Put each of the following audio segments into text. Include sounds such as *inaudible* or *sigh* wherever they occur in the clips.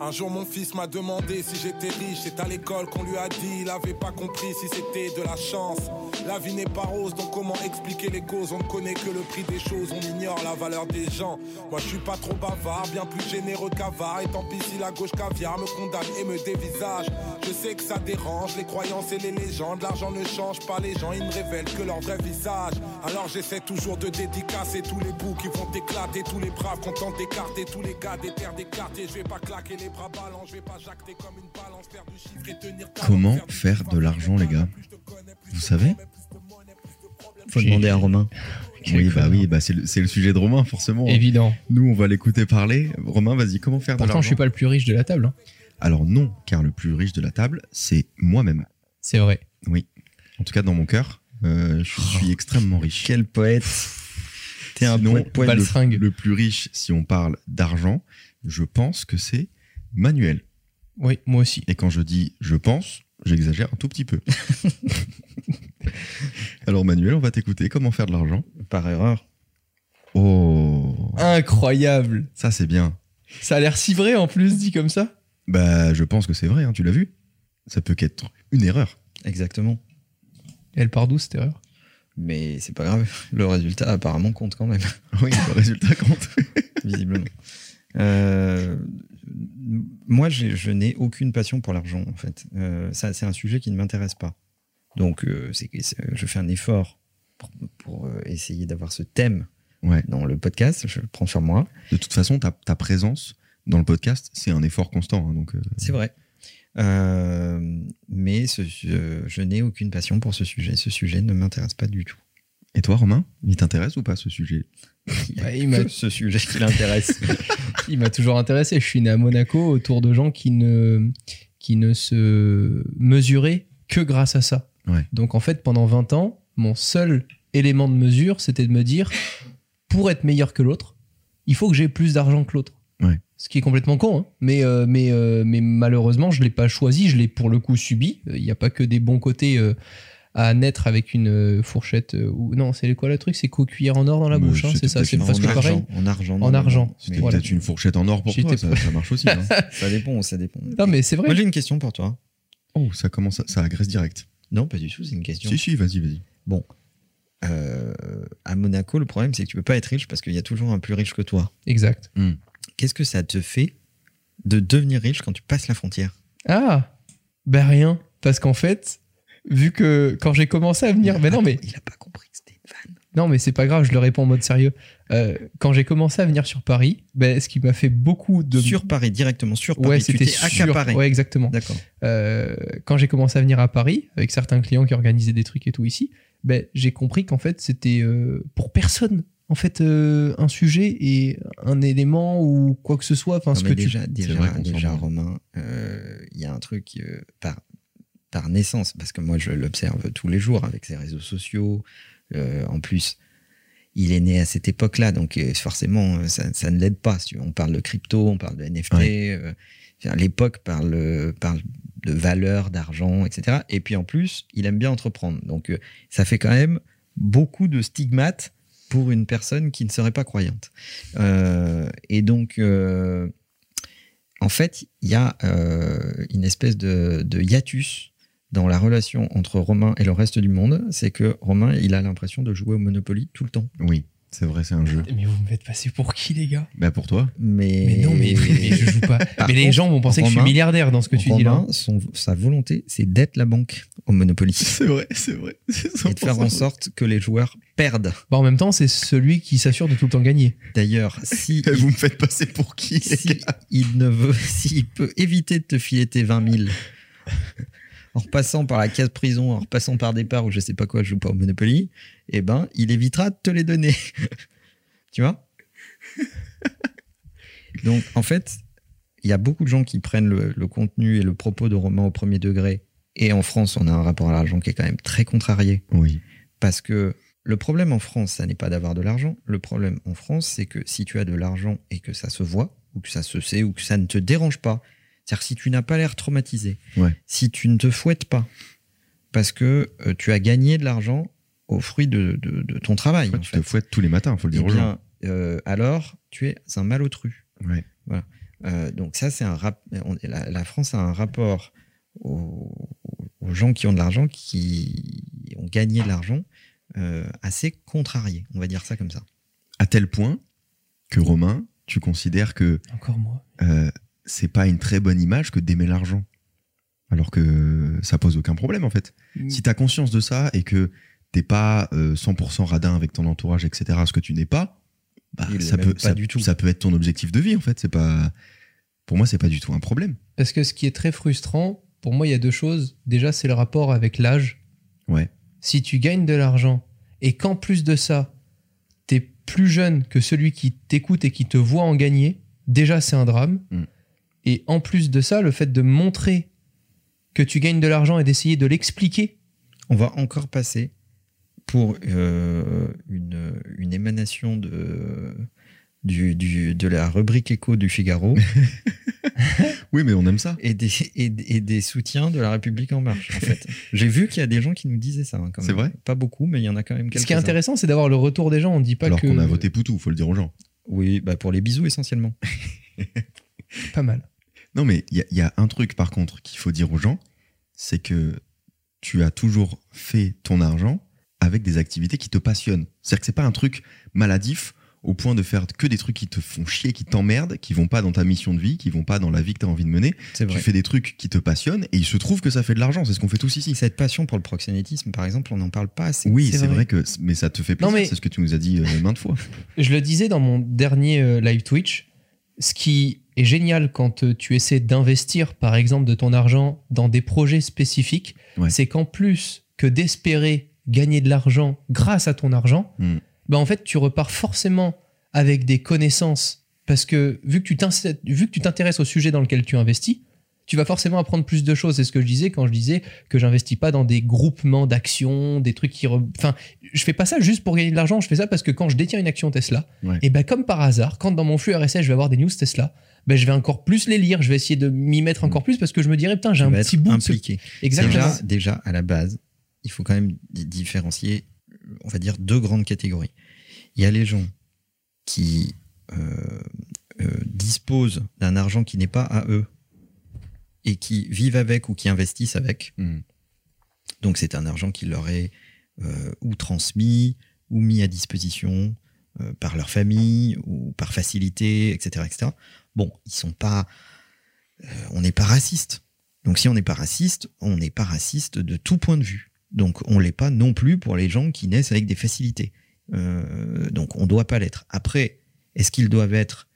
Un. Jour mon fils m'a demandé si j'étais riche, c'est à l'école qu'on lui a dit, il avait pas compris si c'était de la chance. La vie n'est pas rose, donc comment expliquer les causes? On ne connaît que le prix des choses, on ignore la valeur des gens. Moi je suis pas trop bavard, bien plus généreux qu'avare, et tant pis si la gauche caviar me condamne et me dévisage. Je sais que ça dérange, les croyances et les légendes, l'argent ne change pas les gens, ils ne révèlent que leur vrai visage. Alors j'essaie toujours de dédicacer tous les bouts qui vont éclater, tous les braves contents d'écarter, tous les gars des terres des quartiers, je vais pas claquer les Comment faire de l'argent, les gars Vous savez Faut demander à Romain. *laughs* Oui, bah oui, bah c'est le, sujet de Romain, forcément. Évident. Nous, on va l'écouter parler. Romain, vas-y, comment faire de l'argent Pourtant, je suis pas le plus riche de la table. Hein. Alors non, car le plus riche de la table, c'est moi-même. C'est vrai. Oui. En tout cas, dans mon cœur, euh, je suis extrêmement riche. Quel poète T'es un bon poète. Le, le plus riche, si on parle d'argent, je pense que c'est Manuel. Oui, moi aussi. Et quand je dis je pense, j'exagère un tout petit peu. *laughs* Alors Manuel, on va t'écouter. Comment faire de l'argent? Par erreur. Oh. Incroyable. Ça c'est bien. Ça a l'air si vrai en plus dit comme ça. Bah je pense que c'est vrai, hein, tu l'as vu? Ça peut qu'être une erreur. Exactement. Elle part d'où cette erreur? Mais c'est pas grave. Le résultat apparemment compte quand même. *laughs* Oui, le résultat compte. *laughs* Visiblement. Euh, moi, je n'ai aucune passion pour l'argent, en fait. Euh, ça, c'est un sujet qui ne m'intéresse pas. Donc, euh, c'est, je fais un effort pour, essayer d'avoir ce thème dans le podcast. Je le prends sur moi. De toute façon, ta, ta présence dans le podcast, c'est un effort constant. Hein, donc, C'est vrai. Mais je n'ai aucune passion pour ce sujet. Ce sujet ne m'intéresse pas du tout. Et toi, Romain, il t'intéresse ou pas ce sujet? Il m'a ce sujet qui l'intéresse. *laughs* il m'a toujours intéressé. Je suis né à Monaco autour de gens qui ne, qui ne se mesuraient que grâce à ça. Donc en fait, pendant 20 ans, mon seul élément de mesure, c'était de me dire, pour être meilleur que l'autre, il faut que j'ai plus d'argent que l'autre. Ce qui est complètement con, hein. mais, euh, mais, euh, mais malheureusement, je ne l'ai pas choisi, je l'ai pour le coup subi. Il n'y a pas que des bons côtés. Euh, à naître avec une fourchette ou non c'est quoi le truc? C'est co-cuillère en or dans la bouche hein, c'est ça c'est presque pareil en argent en argent c'était peut-être une fourchette en or pour toi ça, marche aussi hein. *laughs* ça dépend ça dépend non mais c'est vrai moi j'ai une question pour toi oh ça commence ça agresse direct non pas du tout c'est une question si si vas-y vas-y bon à Monaco le problème c'est que tu peux pas être riche parce qu'il y a toujours un plus riche que toi exact hmm. Qu'est-ce que ça te fait de devenir riche quand tu passes la frontière? Ah ben rien parce qu'en fait vu que quand j'ai commencé à venir. Mais non, mais. Il a pas compris que c'était une vanne. Non, mais c'est pas grave, je le réponds en mode sérieux. Euh, quand j'ai commencé à venir sur Paris, ben, ce qui m'a fait beaucoup de. Sur Paris, directement sur Paris. Ouais, c'était accaparé. Ouais, exactement. D'accord. Euh, quand j'ai commencé à venir à Paris, avec certains clients qui organisaient des trucs et tout ici, ben, j'ai compris qu'en fait, c'était euh, pour personne. En fait, un sujet et un élément ou quoi que ce soit. Enfin, ce que déjà, tu... déjà, déjà Romain, il y a un truc par par naissance, parce que moi je l'observe tous les jours avec ses réseaux sociaux. Euh, en plus, il est né à cette époque-là, donc euh, forcément euh, ça, ne l'aide pas. On parle de crypto, on parle de NFT. L'époque parle, parle de valeur, d'argent, etc. Et puis en plus, il aime bien entreprendre. Donc ça fait quand même beaucoup de stigmates pour une personne qui ne serait pas croyante. et donc en fait, il y a une espèce de, de, hiatus dans la relation entre Romain et le reste du monde, c'est que Romain, il a l'impression de jouer au Monopoly tout le temps. Oui, c'est vrai, c'est un jeu. Mais vous me faites passer pour qui, les gars? Bah pour toi. Mais, mais non, mais, je joue pas. mais les gens vont penser que je suis milliardaire dans ce que tu dis là. Son, sa volonté, c'est d'être la banque au Monopoly. *laughs* C'est vrai, c'est vrai. *laughs* Et de faire en sorte que les joueurs perdent. Bah en même temps, c'est celui qui s'assure de tout le temps gagner. D'ailleurs, si *laughs* vous me faites passer pour qui si il ne veut, s'il peut éviter de te filer tes 20 000 en repassant par la case prison, en repassant par départ ou je sais pas quoi, je joue pas au Monopoly, eh ben, il évitera de te les donner. *laughs* tu vois? Donc, en fait, il y a beaucoup de gens qui prennent le, contenu et le propos de roman au premier degré. Et en France, on a un rapport à l'argent qui est quand même très contrarié. Oui. Parce que le problème en France, ça n'est pas d'avoir de l'argent. Le problème en France, c'est que si tu as de l'argent et que ça se voit, ou que ça se sait, ou que ça ne te dérange pas, c'est-à-dire si tu n'as pas l'air traumatisé, si tu ne te fouettes pas, parce que euh, tu as gagné de l'argent au fruit de, ton travail. tu te fouettes tous les matins, il faut le dire eh bien, euh, alors, tu es un malotru. Voilà. donc ça, c'est un rap... la, France a un rapport aux, gens qui ont de l'argent, qui ont gagné de l'argent, assez contrarié, on va dire ça comme ça. À tel point que Romain, tu considères que encore moi, c'est pas une très bonne image que d'aimer l'argent alors que ça pose aucun problème en fait. Mm. Si tu as conscience de ça et que t'es pas 100% euh, radin avec ton entourage, etc., ce que tu n'es pas, bah, ça, peut, ça, du tout. ça peut être ton objectif de vie en fait. C'est pas, pour moi, c'est pas du tout un problème. Parce que ce qui est très frustrant, pour moi, il y a deux choses. Déjà, c'est le rapport avec l'âge. Ouais. Si tu gagnes de l'argent et qu'en plus de ça, t'es plus jeune que celui qui t'écoute et qui te voit en gagner, déjà c'est un drame. Mm. Et en plus de ça, le fait de montrer que tu gagnes de l'argent et d'essayer de l'expliquer. On va encore passer pour euh, une, émanation de, du, de la rubrique écho du Figaro. *laughs* oui, mais on aime ça. Et des, et, des soutiens de la République en marche, en fait. *laughs* J'ai vu qu'il y a des gens qui nous disaient ça. Hein, c'est vrai Pas beaucoup, mais il y en a quand même quelques-uns. Ce qui est intéressant, c'est d'avoir le retour des gens. On dit pas Alors qu'on a voté Poutou, faut le dire aux gens. Oui, bah pour les bisous essentiellement. *laughs* pas mal. Non, mais il y, a un truc par contre qu'il faut dire aux gens, c'est que tu as toujours fait ton argent avec des activités qui te passionnent. C'est-à-dire que c'est pas un truc maladif au point de faire que des trucs qui te font chier, qui t'emmerdent, qui vont pas dans ta mission de vie, qui vont pas dans la vie que tu as envie de mener. Tu fais des trucs qui te passionnent et il se trouve que ça fait de l'argent. C'est ce qu'on fait tous ici. Cette passion pour le proxénétisme, par exemple, on n'en parle pas assez. Oui, c'est vrai. que, mais ça te fait plaisir. C'est ce que tu nous as dit euh, maintes fois. *laughs* Je le disais dans mon dernier euh, live Twitch. Ce qui est génial quand euh, tu essaies d'investir, par exemple, de ton argent dans des projets spécifiques, c'est qu'en plus que d'espérer gagner de l'argent grâce à ton argent, bah en fait, tu repars forcément avec des connaissances. Parce que vu que tu t'intéresses au sujet dans lequel tu investis, tu vas forcément apprendre plus de choses. C'est ce que je disais quand je disais que j'investis pas dans des groupements d'actions, des trucs qui. Enfin, je fais pas ça juste pour gagner de l'argent. Je fais ça parce que quand je détiens une action Tesla, et ben comme par hasard, quand dans mon flux RSS je vais avoir des news Tesla, ben je vais encore plus les lire. Je vais essayer de m'y mettre encore plus parce que je me dirais putain j'ai un petit bout impliqué. Exactement. Déjà, déjà à la base, il faut quand même différencier, on va dire deux grandes catégories. Il y a les gens qui euh, euh, disposent d'un argent qui n'est pas à eux et qui vivent avec ou qui investissent avec. Hmm. Donc c'est un argent qui leur est euh, ou transmis ou mis à disposition euh, par leur famille ou par facilité, etc. etc. Bon, ils sont pas... Euh, on n'est pas raciste. Donc si on n'est pas raciste, on n'est pas raciste de tout point de vue. Donc on l'est pas non plus pour les gens qui naissent avec des facilités. donc on ne doit pas l'être. Après, est-ce qu'ils doivent être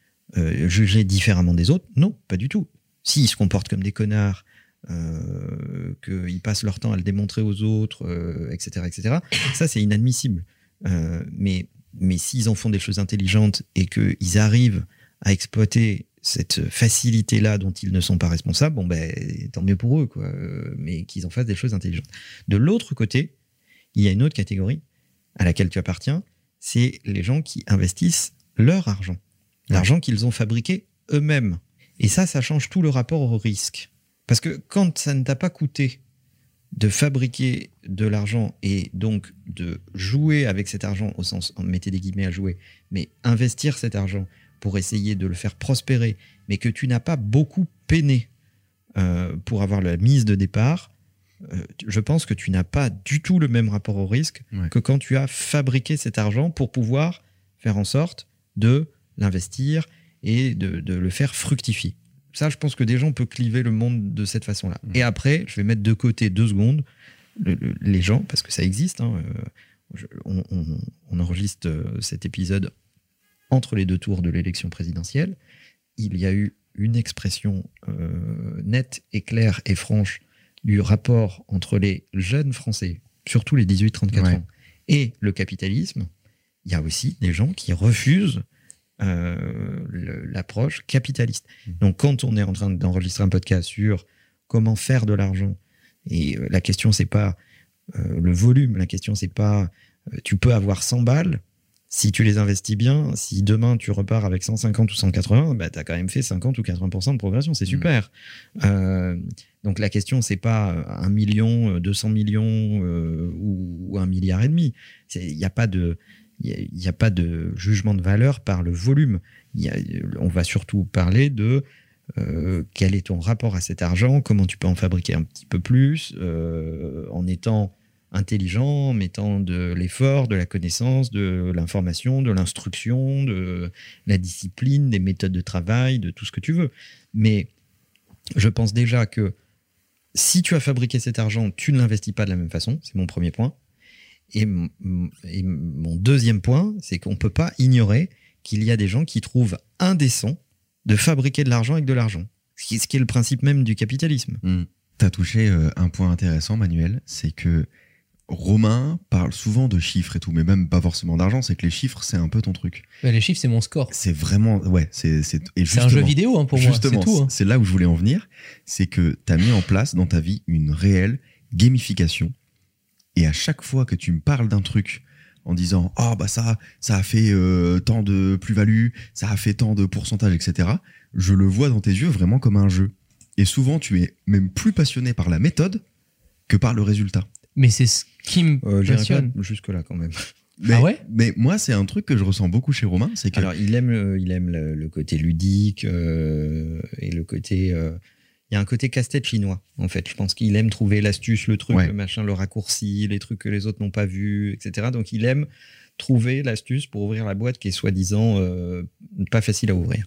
jugés différemment des autres? Non, pas du tout. S'ils se comportent comme des connards, euh, qu'ils passent leur temps à le démontrer aux autres, etc., euh, etc., ça c'est inadmissible. Euh, mais mais s'ils en font des choses intelligentes et qu'ils arrivent à exploiter cette facilité-là dont ils ne sont pas responsables, bon ben tant mieux pour eux, quoi. Mais qu'ils en fassent des choses intelligentes. De l'autre côté, il y a une autre catégorie à laquelle tu appartiens, c'est les gens qui investissent leur argent, l'argent qu'ils ont fabriqué eux-mêmes. Et ça, ça change tout le rapport au risque. Parce que quand ça ne t'a pas coûté de fabriquer de l'argent et donc de jouer avec cet argent, au sens, mettez des guillemets à jouer, mais investir cet argent pour essayer de le faire prospérer, mais que tu n'as pas beaucoup peiné euh, pour avoir la mise de départ, euh, je pense que tu n'as pas du tout le même rapport au risque que quand tu as fabriqué cet argent pour pouvoir faire en sorte de l'investir et de, le faire fructifier. Ça, je pense que des gens peuvent cliver le monde de cette façon-là. Mmh. Et après, je vais mettre de côté deux secondes les gens, parce que ça existe. Hein, euh, on, enregistre euh, cet épisode entre les deux tours de l'élection présidentielle. Il y a eu une expression euh, nette et claire et franche du rapport entre les jeunes Français, surtout les 18-34 ans, et le capitalisme. Il y a aussi des gens qui refusent euh, l'approche capitaliste. Mmh. Donc quand on est en train d'enregistrer un podcast sur comment faire de l'argent, et euh, la question c'est pas euh, le volume, la question c'est pas tu peux avoir 100 balles, si tu les investis bien, si demain tu repars avec 150 ou 180, bah, tu as quand même fait 50 ou 80% de progression, c'est mmh. super. donc la question, c'est pas un million, 200 millions ou, ou, un milliard et demi. Il n'y a pas de il n'y a, pas de jugement de valeur par le volume. on va surtout parler de euh, quel est ton rapport à cet argent, comment tu peux en fabriquer un petit peu plus, euh, en étant intelligent, en mettant de l'effort, de la connaissance, de l'information, de l'instruction, de la discipline, des méthodes de travail, de tout ce que tu veux. Mais je pense déjà que si tu as fabriqué cet argent, tu ne l'investis pas de la même façon, c'est mon premier point. Et, mon deuxième point, c'est qu'on ne peut pas ignorer qu'il y a des gens qui trouvent indécent de fabriquer de l'argent avec de l'argent. Ce qui est le principe même du capitalisme. Hmm. Tu as touché euh, un point intéressant, Manuel, c'est que Romain parle souvent de chiffres et tout, mais même pas forcément d'argent, c'est que les chiffres, c'est un peu ton truc. les chiffres, c'est mon score. C'est vraiment. Ouais, c'est. C'est un jeu vidéo hein, pour moi. Justement, hein. c'est là où je voulais en venir. C'est que tu as mis en place dans ta vie une réelle gamification. Et à chaque fois que tu me parles d'un truc en disant Ah, bah ça, ça a fait euh, tant de plus-value, ça a fait tant de pourcentage, etc., je le vois dans tes yeux vraiment comme un jeu. Et souvent, tu es même plus passionné par la méthode que par le résultat. Mais c'est ce qui me euh, passionne. Jusque-là, quand même. Mais, ah ouais? mais moi, c'est un truc que je ressens beaucoup chez Romain. c'est que... Alors, il aime, le, il aime le, côté ludique euh, et le côté. Euh, il y a un côté casse-tête chinois, en fait. Je pense qu'il aime trouver l'astuce, le truc, le machin, le raccourci, les trucs que les autres n'ont pas vus, etc. Donc, il aime trouver l'astuce pour ouvrir la boîte qui est soi-disant pas facile à ouvrir.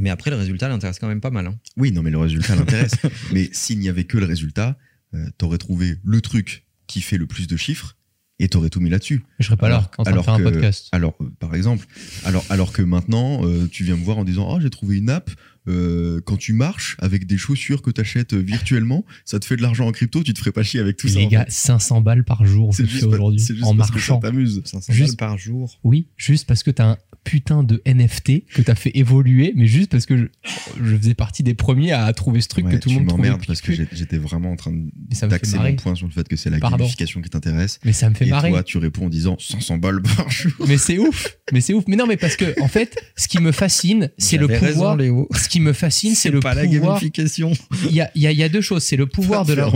Mais après, le résultat l'intéresse quand même pas mal. Hein. Oui, non, mais le résultat l'intéresse. *laughs* mais s'il n'y avait que le résultat, euh, t'aurais trouvé le truc qui fait le plus de chiffres et t'aurais tout mis là-dessus. Je serais pas là en train de faire un podcast. Alors, euh, par exemple, alors, alors que maintenant, euh, tu viens me voir en disant Oh, j'ai trouvé une app. Quand tu marches avec des chaussures que tu achètes virtuellement, ça te fait de l'argent en crypto, tu te ferais pas chier avec tout ça. Les gars, 500 balles par jour, c'est aujourd'hui en marchant. t'amuses. 500 juste, balles par jour. Oui, juste parce que tu as un putain de NFT que t'as fait évoluer, mais juste parce que je, faisais partie des premiers à trouver ce truc que tout le monde m'emmerde parce que j'étais vraiment en train d'axer mon point sur le fait que c'est la gamification qui t'intéresse. Mais ça me fait et marrer. toi, tu réponds en disant 500 balles par jour. Mais c'est ouf. Mais c'est ouf. Mais non, mais parce que en fait, ce qui me fascine, c'est le pouvoir. ce qui me fascine, c'est le pas pouvoir. la gamification. Il y a, y, y a, deux choses. C'est le pouvoir de la.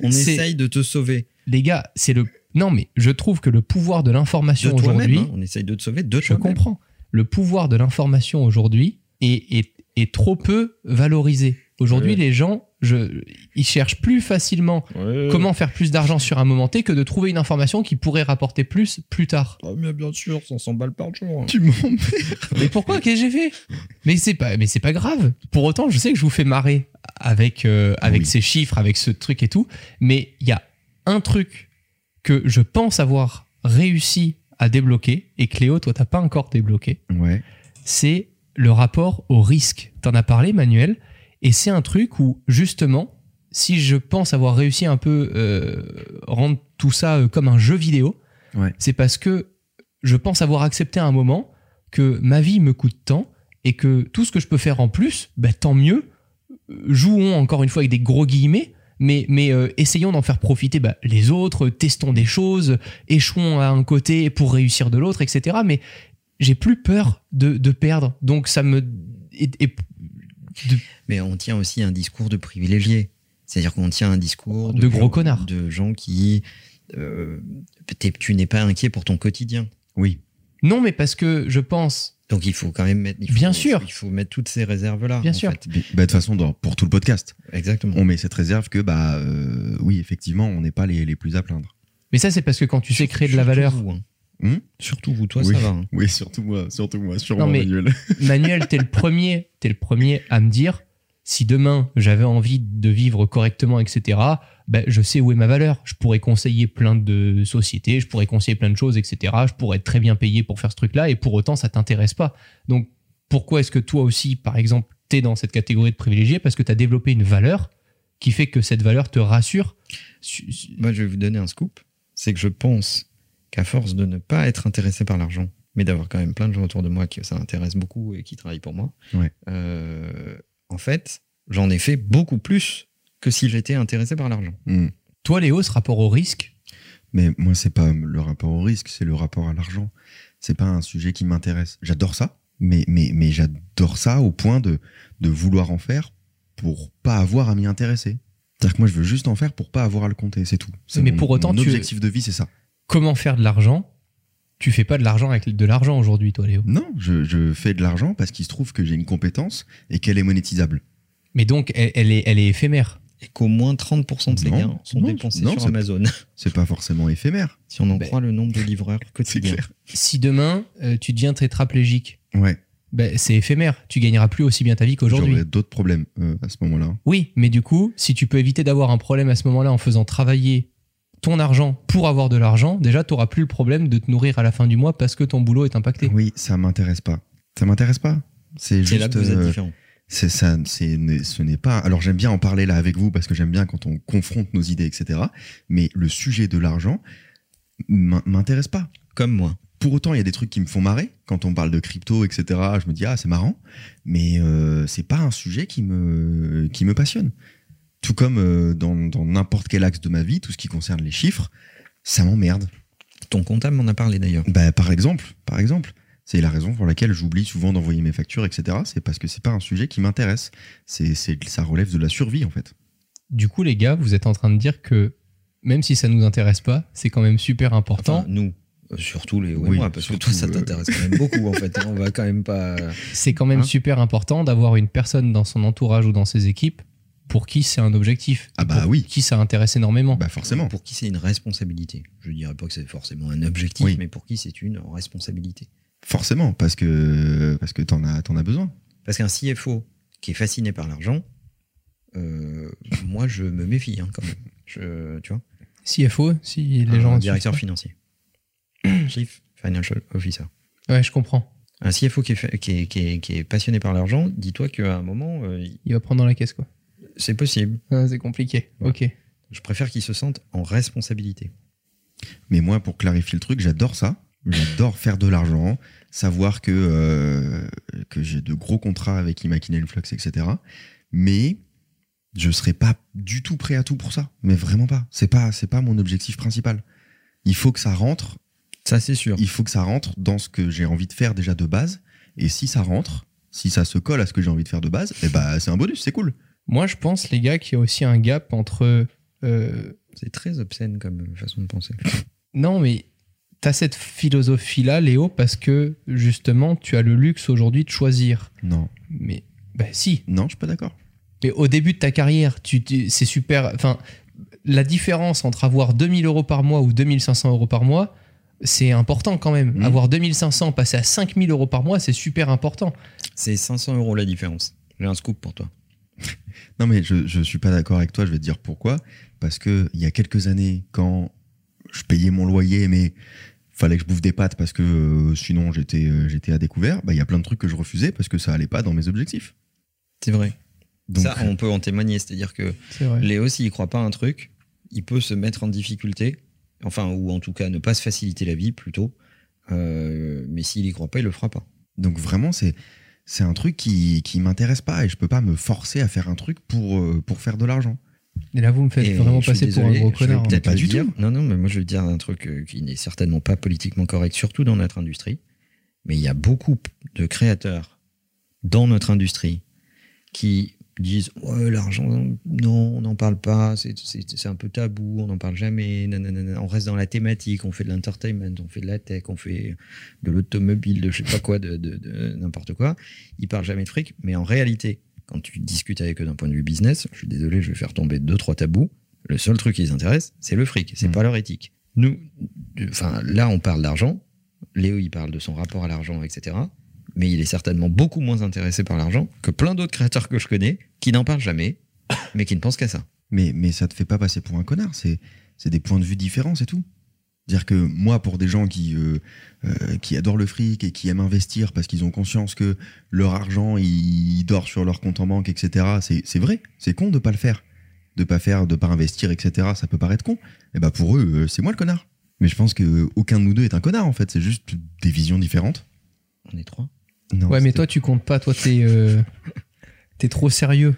On essaye de te sauver. Les gars, c'est le non, mais je trouve que le pouvoir de l'information aujourd'hui. Hein, on essaye de te sauver de Je comprends. Le pouvoir de l'information aujourd'hui est, est, trop peu valorisé. Aujourd'hui, les gens, je, ils cherchent plus facilement comment faire plus d'argent sur un moment T que de trouver une information qui pourrait rapporter plus plus tard. Ah, mais bien sûr, 500 balles par jour. Tu m'emmerdes. Mais pourquoi? Qu'est-ce que j'ai fait? Mais c'est pas, mais c'est pas grave. Pour autant, je sais que je vous fais marrer avec euh, avec ces chiffres, avec ce truc et tout. Mais il y a un truc que je pense avoir réussi à débloquer, et Cléo, toi, t'as pas encore débloqué, ouais. c'est le rapport au risque. T'en as parlé, Manuel, et c'est un truc où, justement, si je pense avoir réussi un peu euh, rendre tout ça euh, comme un jeu vidéo, c'est parce que je pense avoir accepté à un moment que ma vie me coûte tant et que tout ce que je peux faire en plus, bah, tant mieux. Jouons encore une fois avec des gros guillemets mais, mais euh, essayons d'en faire profiter bah, les autres, testons des choses, échouons à un côté pour réussir de l'autre, etc. Mais j'ai plus peur de, de, perdre. Donc ça me. Mais on tient aussi un discours de privilégiés. C'est-à-dire qu'on tient un discours de, gros connards. De gens qui. Euh, tu n'es pas inquiet pour ton quotidien. Oui. Non, mais parce que je pense donc il faut quand même mettre. Bien sûr. Il faut mettre toutes ces réserves là. Bien sûr. Bah, de toute façon, pour tout le podcast. Exactement. On met cette réserve que bah euh, oui, effectivement, on n'est pas les, les, plus à plaindre. Mais ça, c'est parce que quand tu sais créer de la valeur. Vous, hein. Hmm surtout vous, toi, oui. ça va. Hein. Oui, surtout moi, surtout moi, sûrement Manuel. *laughs* Manuel, t'es le premier, es le premier à me dire si demain j'avais envie de vivre correctement, etc. Ben, je sais où est ma valeur. Je pourrais conseiller plein de sociétés, je pourrais conseiller plein de choses, etc. Je pourrais être très bien payé pour faire ce truc-là, et pour autant, ça t'intéresse pas. Donc, pourquoi est-ce que toi aussi, par exemple, tu es dans cette catégorie de privilégié Parce que tu as développé une valeur qui fait que cette valeur te rassure. Moi, je vais vous donner un scoop. c'est que je pense qu'à force de ne pas être intéressé par l'argent, mais d'avoir quand même plein de gens autour de moi qui ça intéresse beaucoup et qui travaillent pour moi, euh, en fait, j'en ai fait beaucoup plus que si j'étais intéressé par l'argent. Hmm. Toi, Léo, ce rapport au risque? Mais moi, c'est pas le rapport au risque, c'est le rapport à l'argent. C'est pas un sujet qui m'intéresse. J'adore ça, mais, mais, mais j'adore ça au point de, de vouloir en faire pour pas avoir à m'y intéresser. C'est-à-dire que moi, je veux juste en faire pour pas avoir à le compter, c'est tout. Mais pour autant, mon tu- objectif de vie, c'est ça. Comment faire de l'argent? Tu fais pas de l'argent avec de l'argent aujourd'hui, toi, Léo. Non, je, je fais de l'argent parce qu'il se trouve que j'ai une compétence et qu'elle est monétisable. Mais donc, elle, elle est, elle est éphémère. Et qu'au moins 30% de ces Non, gains sont non, dépensés non, sur c'est- Amazon. *laughs* C'est pas forcément éphémère. si on en Ben, croit le nombre de livreurs *laughs* quotidiens. clair. Si demain, euh, tu deviens tétraplégique, Ouais. ben, c'est éphémère. Tu gagneras plus aussi bien ta vie qu'aujourd'hui. J'aurais d'autres problèmes euh, à ce moment-là. Oui, mais du coup, si tu peux éviter d'avoir un problème à ce moment-là en faisant travailler ton argent pour avoir de l'argent, déjà, tu n'auras plus le problème de te nourrir à la fin du mois parce que ton boulot est impacté. Oui, ça m'intéresse pas. Ça m'intéresse pas. C'est C'est juste. là que vous êtes euh, différents. c'est ça, c'est, ce n'est pas. Alors j'aime bien en parler là avec vous parce que j'aime bien quand on confronte nos idées, etc. Mais le sujet de l'argent m'in- m'intéresse pas. Comme moi. Pour autant, il y a des trucs qui me font marrer quand on parle de crypto, etc. Je me dis ah c'est marrant, mais euh, c'est pas un sujet qui me qui me passionne. Tout comme euh, dans n'importe quel axe de ma vie, tout ce qui concerne les chiffres, ça m'emmerde. Ton comptable m'en a parlé d'ailleurs. Bah, par exemple, par exemple, c'est la raison pour laquelle j'oublie souvent d'envoyer mes factures, etc. C'est parce que c'est pas un sujet qui m'intéresse. C'est, c'est, ça relève de la survie, en fait. Du coup, les gars, vous êtes en train de dire que même si ça nous intéresse pas, c'est quand même super important. Enfin, nous. Euh, Surtout les Oui, moi, parce que surtout, toi, ça euh, t'intéresse quand même *laughs* beaucoup, en fait. hein. On va quand même pas. c'est quand même Hein super important d'avoir une personne dans son entourage ou dans ses équipes pour qui c'est un objectif. Ah bah pour oui. Qui ça intéresse énormément. Bah, forcément. Pour qui c'est une responsabilité. Je dirais pas que c'est forcément un objectif, Oui. mais pour qui c'est une responsabilité. Forcément, parce que, parce que t'en as, t'en as besoin. Parce qu'un CFO qui est fasciné par l'argent, euh, moi, je me méfie hein, quand même. Je, tu vois CFO, si les un gens. directeur financier. *clears throat* Chief Financial Officer. Ouais, je comprends. Un CFO qui est, fa- qui est, qui est- qui est passionné par l'argent, dis-toi qu'à un moment, euh, Il va prendre dans la caisse, quoi. C'est possible. Ah, c'est compliqué. Ouais. Ok. Je préfère qu'il se sente en responsabilité. Mais moi, pour clarifier le truc, j'adore ça. J'adore faire de l'argent, savoir que, euh, que j'ai de gros contrats avec Imaginary Flux, etc. Mais je serais pas du tout prêt à tout pour ça. Mais vraiment pas. C'est pas, c'est pas mon objectif principal. Il faut que ça rentre Ça, c'est sûr. il faut que ça rentre dans ce que j'ai envie de faire déjà de base. Et si ça rentre, si ça se colle à ce que j'ai envie de faire de base, eh bah, c'est un bonus, c'est cool. Moi, je pense, les gars, qu'il y a aussi un gap entre. euh, C'est très obscène comme façon de penser. Non, mais t'as cette philosophie-là, Léo, parce que justement, tu as le luxe aujourd'hui de choisir. Non, Mais, bah, si. non, je suis pas d'accord. Mais au début de ta carrière, tu, tu- c'est super. Enfin, la différence entre avoir 2000 euros par mois ou 2500 euros par mois, c'est important quand même. Mhm. Avoir 2500, passer à 5000 euros par mois, c'est super important. C'est 500 euros la différence. J'ai un scoop pour toi. Non, mais je, je suis pas d'accord avec toi, je vais te dire pourquoi. Parce que il y a quelques années, quand je payais mon loyer, mais fallait que je bouffe des pâtes parce que euh, sinon j'étais euh, j'étais à découvert, bah, il y a plein de trucs que je refusais parce que ça allait pas dans mes objectifs. C'est vrai. Donc, Ça, on peut en témoigner. C'est-à-dire que C'est vrai. Léo, s'il croit pas à un truc, il peut se mettre en difficulté. Enfin, ou en tout cas, ne pas se faciliter la vie plutôt. Euh, mais s'il y croit pas, il le fera pas. donc vraiment, c'est c'est un truc qui, qui m'intéresse pas et je peux pas me forcer à faire un truc pour, euh, pour faire de l'argent. Et là, vous me faites Et vraiment passer pour un gros je vais connard. hein. peut-être Pas du dire. tout. Non, non, mais moi je vais dire un truc euh, qui n'est certainement pas politiquement correct, surtout dans notre industrie. Mais il y a beaucoup de créateurs dans notre industrie qui disent ouais, l'argent, non, on n'en parle pas, c'est- un peu tabou, on n'en parle jamais, nanana. on reste dans la thématique, on fait de l'entertainment, on fait de la tech, on fait de l'automobile, de je sais pas quoi, de, de- de n'importe quoi. Ils parlent jamais de fric, mais en réalité, quand tu discutes avec eux d'un point de vue business, je suis désolé, je vais faire tomber deux, trois tabous. Le seul truc qui les intéresse, c'est le fric, c'est Mm. pas leur éthique. Nous, enfin, là, on parle d'argent. Léo, il parle de son rapport à l'argent, etc. Mais il est certainement beaucoup moins intéressé par l'argent que plein d'autres créateurs que je connais qui n'en parlent jamais, mais qui ne pensent qu'à ça. Mais, mais ça te fait pas passer pour un connard, c'est c'est des points de vue différents, c'est tout. Dire que moi, pour des gens qui, euh, euh, qui adorent le fric et qui aiment investir parce qu'ils ont conscience que leur argent, il dort sur leur compte en banque, etc., c'est c'est vrai, c'est con de pas le faire. de pas faire, de pas investir, etc. Ça peut paraître con. Et eh bah pour eux, euh, c'est moi le connard. Mais je pense que aucun de nous deux est un connard en fait. C'est juste des visions différentes. On est trois. Non, ouais, mais toi tu comptes pas. Toi t'es euh, t'es trop sérieux.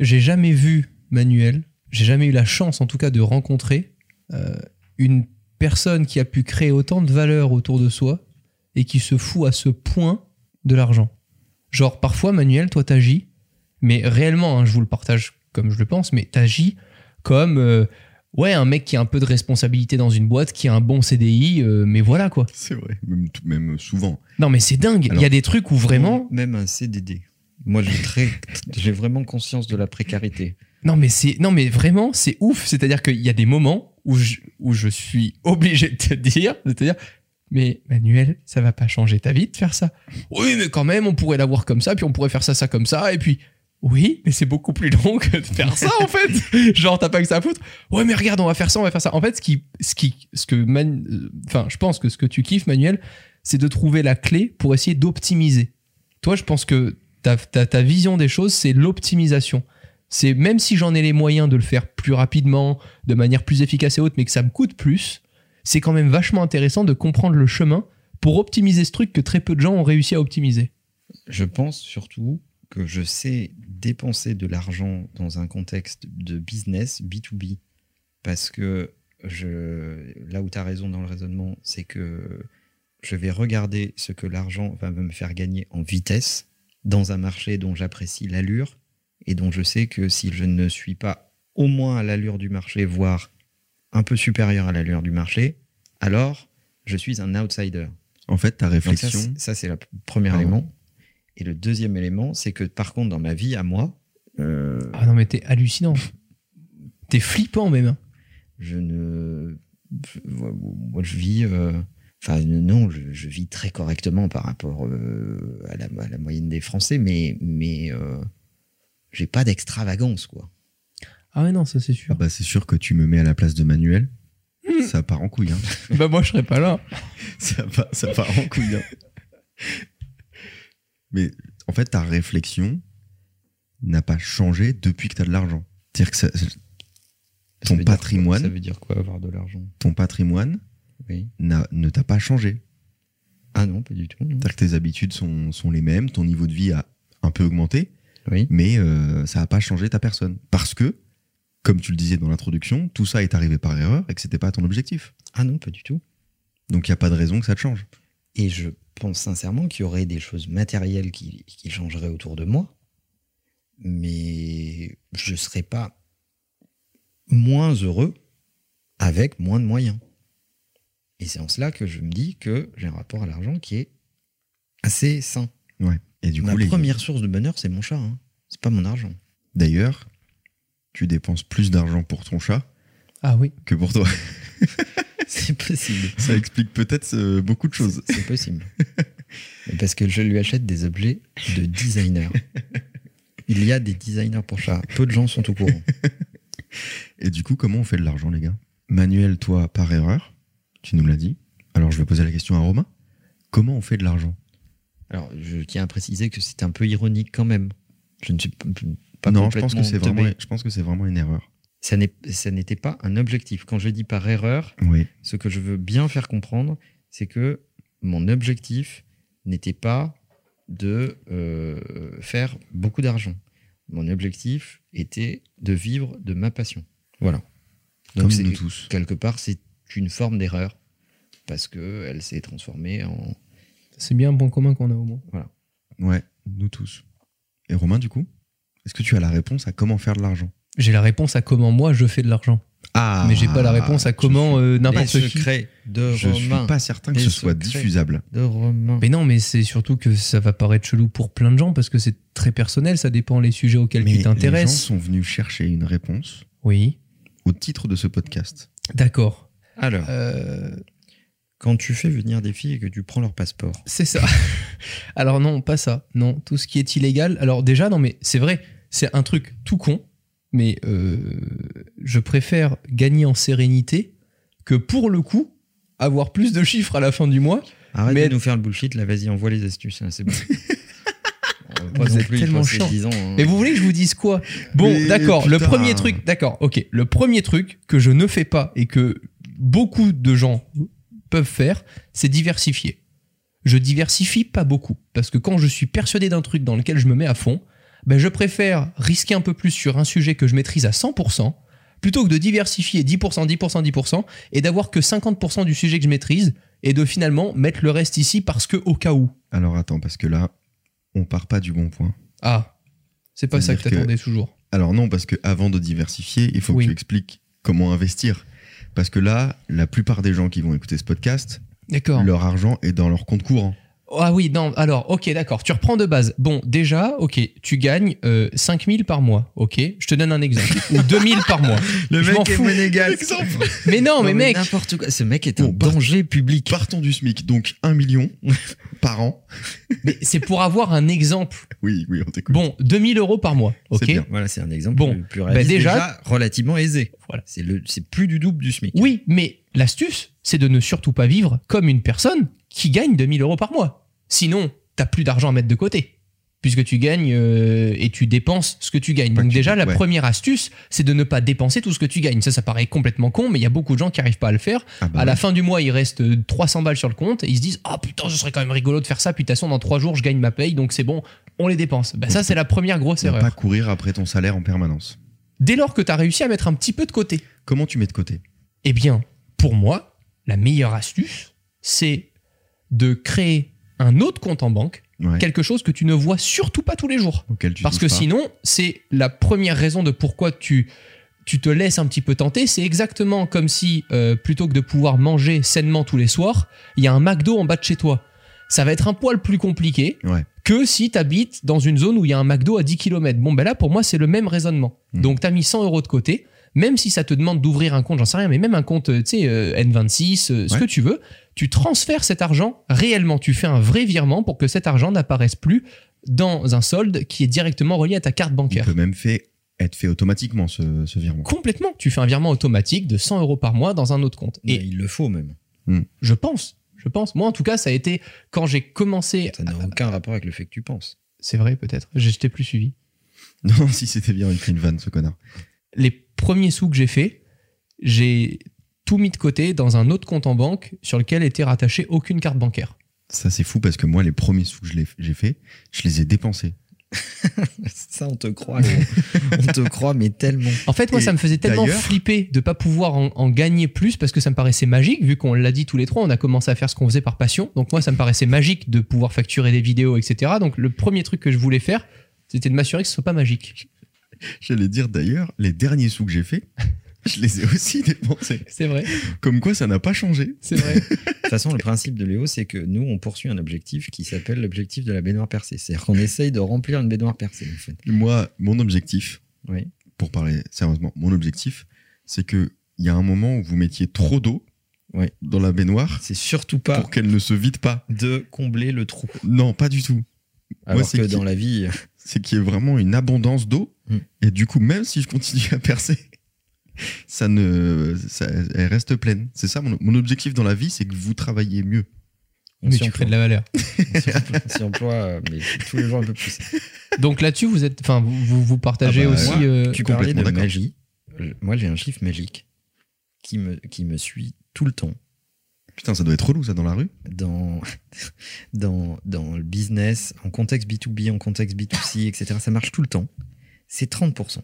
J'ai jamais vu Manuel. J'ai jamais eu la chance, en tout cas, de rencontrer euh, une personne qui a pu créer autant de valeur autour de soi et qui se fout à ce point de l'argent. Genre, parfois, Manuel, toi, t'agis, mais réellement, hein, je vous le partage comme je le pense, mais t'agis comme euh, ouais un mec qui a un peu de responsabilité dans une boîte, qui a un bon CDI, euh, mais voilà quoi. C'est vrai, même, même, souvent. Non mais c'est dingue. Il y a des trucs où vraiment. Même un CDD. Moi *laughs* j'ai vraiment conscience de la précarité. Non mais c'est non mais vraiment c'est ouf. C'est-à-dire qu'il y a des moments où je, où je suis *laughs* obligé de te dire, de te dire mais Manuel, ça va pas changer ta vie de faire ça. Oui, mais quand même, on pourrait l'avoir comme ça, puis on pourrait faire ça, ça comme ça, et puis oui, mais c'est beaucoup plus long que de faire ça en fait. *laughs* Genre t'as pas que ça à foutre. Ouais, mais regarde, on va faire ça, on va faire ça. En fait, ce qui, ce qui, ce que, enfin, je pense que ce que tu kiffes, Manuel, c'est de trouver la clé pour essayer d'optimiser. Toi, je pense que ta, ta, vision des choses, c'est l'optimisation. C'est même si j'en ai les moyens de le faire plus rapidement, de manière plus efficace et haute, mais que ça me coûte plus, c'est quand même vachement intéressant de comprendre le chemin pour optimiser ce truc que très peu de gens ont réussi à optimiser. Je pense surtout que je sais dépenser de l'argent dans un contexte de business B2B parce que je, là où tu as raison dans le raisonnement, c'est que je vais regarder ce que l'argent va me faire gagner en vitesse dans un marché dont j'apprécie l'allure et dont je sais que si je ne suis pas au moins à l'allure du marché, voire un peu supérieur à l'allure du marché, alors je suis un outsider. En fait, ta réflexion. ça, c'est le premier élément. Et le deuxième élément, c'est que par contre, dans ma vie à moi. Euh, ah non, mais t'es hallucinant. t'es flippant même. Hein. Je ne. Moi, je vis. Euh, enfin, non, je, vis très correctement par rapport euh, à, la, moyenne des Français, mais, mais j'ai pas d'extravagance, quoi. Ah ouais, non, ça c'est sûr. Ah bah, c'est sûr que tu me mets à la place de Manuel. ça part en couille. Hein. *laughs* bah, moi, je serais pas là. *laughs* ça, part, ça part en couille. Hein. Mais en fait, ta réflexion n'a pas changé depuis que tu as de l'argent. C'est-à-dire que ton patrimoine. Ça veut dire quoi avoir de l'argent? Ton patrimoine ne t'a pas changé. Ah non, pas du tout. C'est-à-dire que tes habitudes sont, sont, les mêmes, ton niveau de vie a un peu augmenté, oui. mais euh, ça n'a pas changé ta personne. Parce que, comme tu le disais dans l'introduction, tout ça est arrivé par erreur et que c'était pas ton objectif. Ah non, pas du tout. Donc il n'y a pas de raison que ça te change. Et je pense sincèrement qu'il y aurait des choses matérielles qui, changeraient autour de moi, mais je ne serais pas moins heureux avec moins de moyens. Et c'est en cela que je me dis que j'ai un rapport à l'argent qui est assez sain. Ouais. Et du Ma première source de bonheur, c'est mon chat. Hein. C'est pas mon argent. D'ailleurs, tu dépenses plus d'argent pour ton chat ah oui. que pour toi. *laughs* *laughs* C'est possible. Ça explique peut-être euh, beaucoup de choses. C'est possible. Parce que je lui achète des objets de designer. Il y a des designers pour chat. Peu de gens sont au courant. Et du coup, comment on fait de l'argent, les gars? Manuel, toi, par erreur, tu nous l'as dit. Alors, je vais poser la question à Romain. Comment on fait de l'argent? Alors, je tiens à préciser que c'est un peu ironique quand même. Je ne suis pas non, je pense que c'est vraiment, je pense que c'est vraiment une erreur ça n'était pas un objectif. Quand je dis par erreur, ce que je veux bien faire comprendre, c'est que mon objectif n'était pas de euh, faire beaucoup d'argent. Mon objectif était de vivre de ma passion. Voilà. Donc Comme nous tous. Quelque part, c'est une forme d'erreur parce qu'elle s'est transformée en. C'est bien un bon commun qu'on a au moins. Voilà. Ouais, nous tous. Et Romain, du coup, est-ce que tu as la réponse à comment faire de l'argent? J'ai la réponse à comment moi je fais de l'argent. Ah, mais j'ai pas la réponse à comment euh, n'importe qui. De je suis pas certain que ce soit diffusable. De Mais non, mais c'est surtout que ça va paraître chelou pour plein de gens parce que c'est très personnel, ça dépend les sujets auxquels tu t'intéresses. Les gens sont venus chercher une réponse. Oui. Au titre de ce podcast. D'accord. Alors. Euh, quand tu fais venir des filles et que tu prends leur passeport. C'est ça. *laughs* alors non, pas ça. Non, tout ce qui est illégal. Alors déjà, non, mais c'est vrai, c'est un truc tout con mais euh, je préfère gagner en sérénité que pour le coup avoir plus de chiffres à la fin du mois. Arrête de nous faire le bullshit, là vas-y, envoie les astuces, hein, c'est bon. *laughs* pas vous non êtes plus, tellement chiant. 10 ans, hein. Mais vous voulez que je vous dise quoi? Bon, Mais d'accord, le premier truc, d'accord, ok. Le premier truc que je ne fais pas et que beaucoup de gens peuvent faire, c'est diversifier. Je diversifie pas beaucoup. Parce que quand je suis persuadé d'un truc dans lequel je me mets à fond, ben je préfère risquer un peu plus sur un sujet que je maîtrise à 100%, plutôt que de diversifier 10%, 10%, 10%, et d'avoir que 50% du sujet que je maîtrise, et de finalement mettre le reste ici parce que au cas où. Alors attends, parce que là, on part pas du bon point. Ah, c'est pas ça que C'est-à-dire que- t'attendais toujours. Alors non, parce que avant de diversifier, il faut Oui. que tu expliques comment investir. Parce que là, la plupart des gens qui vont écouter ce podcast, leur argent est dans leur compte courant. Ah oui, non, alors, ok, d'accord, tu reprends de base. Bon, déjà, ok, tu gagnes euh, 5000 par mois, ok Je te donne un exemple. Ou 2000 par mois. *laughs* Le Je mec est fous. monégasque. *laughs* Mais non, mais mec, N'importe quoi. Ce mec est un Bon, part- danger public. Partons du SMIC, donc 1 million *laughs* par an. mais c'est pour avoir un exemple. Oui, oui, on t'écoute. Bon, 2000 euros par mois, ok bien. Voilà, c'est un exemple Bon, plus, plus bah réaliste, déjà- déjà, relativement aisé. Voilà. C'est le, c'est plus du double du SMIC. Oui, mais l'astuce, c'est de ne surtout pas vivre comme une personne qui gagne 2000 euros par mois. Sinon, t'as plus d'argent à mettre de côté. Puisque tu gagnes euh, et tu dépenses ce que tu gagnes. Pas Donc tu- déjà, la ouais. première astuce, c'est de ne pas dépenser tout ce que tu gagnes. Ça, ça paraît complètement con, mais il y a beaucoup de gens qui arrivent pas à le faire. Ah bah à la fin du mois, il reste euh, 300 balles sur le compte et ils se disent Ah putain, ce serait quand même rigolo de faire ça. Puis de toute façon, dans 3 jours, je gagne ma paye, donc c'est bon, on les dépense. Bah, ça, c'est la première grosse Ne erreur. pas courir après ton salaire en permanence. Dès lors que tu as réussi à mettre un petit peu de côté, Comment tu mets de côté? Eh bien, pour moi, la meilleure astuce, c'est de créer un autre compte en banque, Ouais. quelque chose que tu ne vois surtout pas tous les jours. Parce que pas. sinon, c'est la première raison de pourquoi tu, tu te laisses un petit peu tenter. C'est exactement comme si, euh, plutôt que de pouvoir manger sainement tous les soirs, il y a un McDo en bas de chez toi. Ça va être un poil plus compliqué Ouais. que si tu habites dans une zone où il y a un McDo à 10 km. Bon, ben là, pour moi, c'est le même raisonnement. Mm. Donc, tu as mis 100 euros de côté, même si ça te demande d'ouvrir un compte, j'en sais rien, mais même un compte, euh, tu sais, euh, N26, euh, ce que tu veux, tu transfères cet argent réellement. Tu fais un vrai virement pour que cet argent n'apparaisse plus dans un solde qui est directement relié à ta carte Il bancaire. peut même fait, être fait automatiquement, ce, ce virement. Complètement. Tu fais un virement automatique de 100 euros par mois dans un autre compte. Mais Et il le faut même. je pense, je pense. Moi, en tout cas, ça a été quand j'ai commencé. Ça n'a aucun rapport avec le fait que tu penses. C'est vrai, peut-être. Je t'ai plus suivi. Non, *laughs* si c'était bien, il fait une vanne, ce connard. les premiers sous que j'ai fait, j'ai tout mis de côté dans un autre compte en banque sur lequel était rattachée aucune carte bancaire. Ça, c'est fou parce que moi, les premiers sous que j'ai fait, je les ai dépensés. *laughs* Ça, on te croit. *laughs* On te croit, mais tellement. En fait, moi, Et ça me faisait tellement flipper de pas pouvoir en, en gagner plus parce que ça me paraissait magique, vu qu'on l'a dit tous les trois, on a commencé à faire ce qu'on faisait par passion. Donc moi, ça me paraissait magique de pouvoir facturer des vidéos, etc. Donc le premier truc que je voulais faire, c'était de m'assurer que ce soit pas magique. J'allais dire d'ailleurs, les derniers sous que j'ai fait, *laughs* je les ai aussi dépensés. C'est vrai, Comme quoi, ça n'a pas changé. c'est vrai. *laughs* De toute façon, le principe de Léo, c'est que nous, on poursuit un objectif qui s'appelle l'objectif de la baignoire percée. C'est-à-dire qu'on essaye de remplir une baignoire percée, en fait. Moi, mon objectif, Oui. pour parler sérieusement, mon objectif, c'est que il y a un moment où vous mettiez trop d'eau dans la baignoire C'est surtout pas pour qu'elle ne se vide pas. de combler le trou. Non, pas du tout. Alors c'est que dans la vie, C'est qu'il y ait vraiment une abondance d'eau. Mm. Et du coup, même si je continue à percer, *laughs* ça ne, ça- elle reste pleine. C'est ça mon, mon objectif dans la vie, c'est que vous travaillez mieux. on s'y tu crées de la valeur. *laughs* On s'y emploie- on s'y emploie, mais tous les jours un peu plus. Donc là-dessus, vous êtes, enfin, vous, vous, vous partagez Ah bah, aussi. moi, euh, Tu parlais de magie. Euh, Moi, j'ai un chiffre magique qui me, qui me suit tout le temps. Putain, ça doit être relou ça dans la rue. dans, *laughs* dans, dans le business, en contexte B2B, en contexte B2C, etc. Ça marche tout le temps. C'est 30%.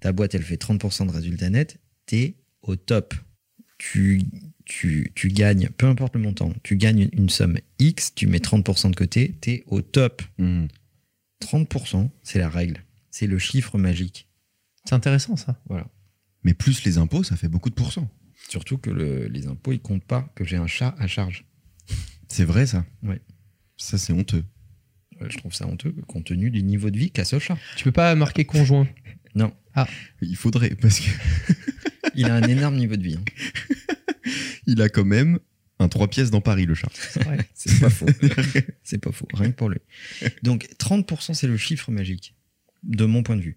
Ta boîte, elle fait 30% de résultat net. T'es au top. Tu, tu, tu gagnes, peu importe le montant, tu gagnes une, une somme X, tu mets 30% de côté, t'es au top. Mm. 30%, c'est la règle. C'est le chiffre magique. C'est intéressant ça. Mais plus les impôts, ça fait beaucoup de pourcents. Surtout que le- les impôts, ils comptent pas que j'ai un chat à charge. C'est vrai ça. Ouais. Ça, c'est honteux. Ouais, Je trouve ça honteux compte tenu du niveau de vie qu'a ce chat. Tu peux pas marquer conjoint. *laughs* Non, Il faudrait, parce que *laughs* il a un énorme niveau de vie. hein. *laughs* il a quand même un trois pièces dans Paris, le chat. C'est pas faux. c'est pas faux, rien que pour lui. Donc 30%, c'est le chiffre magique, de mon point de vue.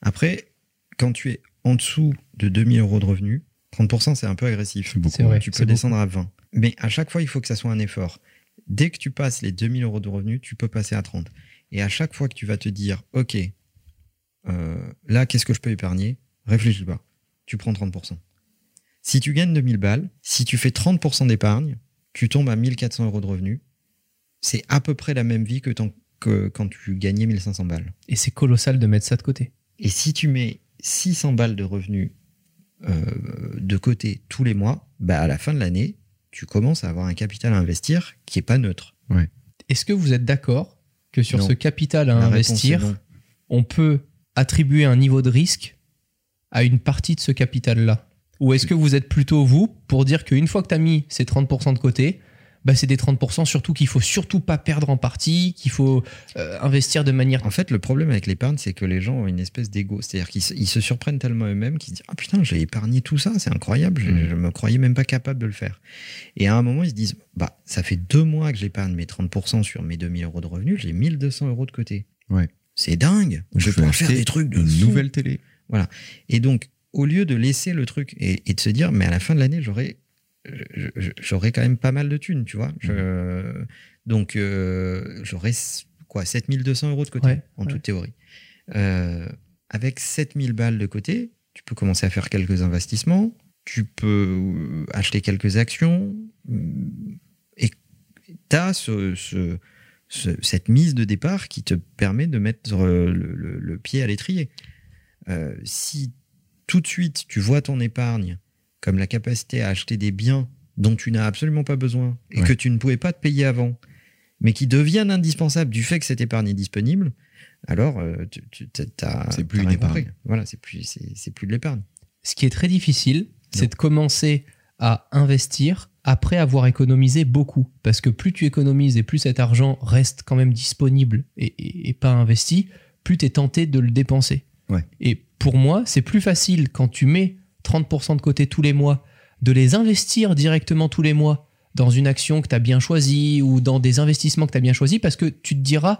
Après, quand tu es en dessous de 2000 euros de revenus, 30%, c'est un peu agressif. C'est beaucoup. Vrai. Tu c'est peux descendre à 20. Mais à chaque fois, il faut que ça soit un effort. Dès que tu passes les 2000 euros de revenus, tu peux passer à 30. Et à chaque fois que tu vas te dire, OK, euh, là, qu'est-ce que je peux épargner? Réfléchis pas. Tu prends 30%. Si tu gagnes 2000 balles, si tu fais 30% d'épargne, tu tombes à 1400 euros de revenus. C'est à peu près la même vie que, que quand tu gagnais 1500 balles. Et c'est colossal de mettre ça de côté. Et si tu mets 600 balles de revenus de côté tous les mois, bah à la fin de l'année, tu commences à avoir un capital à investir qui est pas neutre. Ouais. Est-ce que vous êtes d'accord que sur ce capital à investir, on peut attribuer un niveau de risque à une partie de ce capital-là? Ou est-ce que vous êtes plutôt, vous, pour dire qu'une fois que tu as mis ces 30% de côté, bah, c'est des 30% surtout qu'il faut surtout pas perdre en partie, qu'il faut euh, investir de manière. En fait, le problème avec l'épargne, c'est que les gens ont une espèce d'ego. C'est-à-dire qu'ils se, surprennent tellement eux-mêmes qu'ils se disent Ah putain, j'ai épargné tout ça, c'est incroyable, je, ne mm. me croyais même pas capable de le faire. Et à un moment, ils se disent Bah, ça fait deux mois que j'épargne mes 30% sur mes 2000 euros de revenus, j'ai 1200 euros de côté. Ouais. C'est dingue. Je, peux faire des trucs de. Une nouvelle télé. Voilà. Et donc, au lieu de laisser le truc et, et de se dire, mais à la fin de l'année, j'aurai j'aurais quand même pas mal de thunes, tu vois. Je, donc, euh, j'aurais quoi, 7200 euros de côté, en toute théorie. Euh, avec 7000 balles de côté, tu peux commencer à faire quelques investissements, tu peux euh, acheter quelques actions, et tu as ce, cette mise de départ qui te permet de mettre le pied à l'étrier. si tout de suite tu vois ton épargne comme la capacité à acheter des biens dont tu n'as absolument pas besoin et que tu ne pouvais pas te payer avant, mais qui deviennent indispensables du fait que cette épargne est disponible, alors euh, tu, tu c'est plus une épargne. Voilà, c'est plus c'est plus de l'épargne. Ce qui est très difficile, c'est de commencer à investir après avoir économisé beaucoup, parce que plus tu économises et plus cet argent reste quand même disponible et, pas investi, plus tu es tenté de le dépenser. Ouais. Et pour moi, c'est plus facile quand tu mets 30% de côté tous les mois, de les investir directement tous les mois dans une action que tu as bien choisie ou dans des investissements que tu as bien choisis parce que tu te diras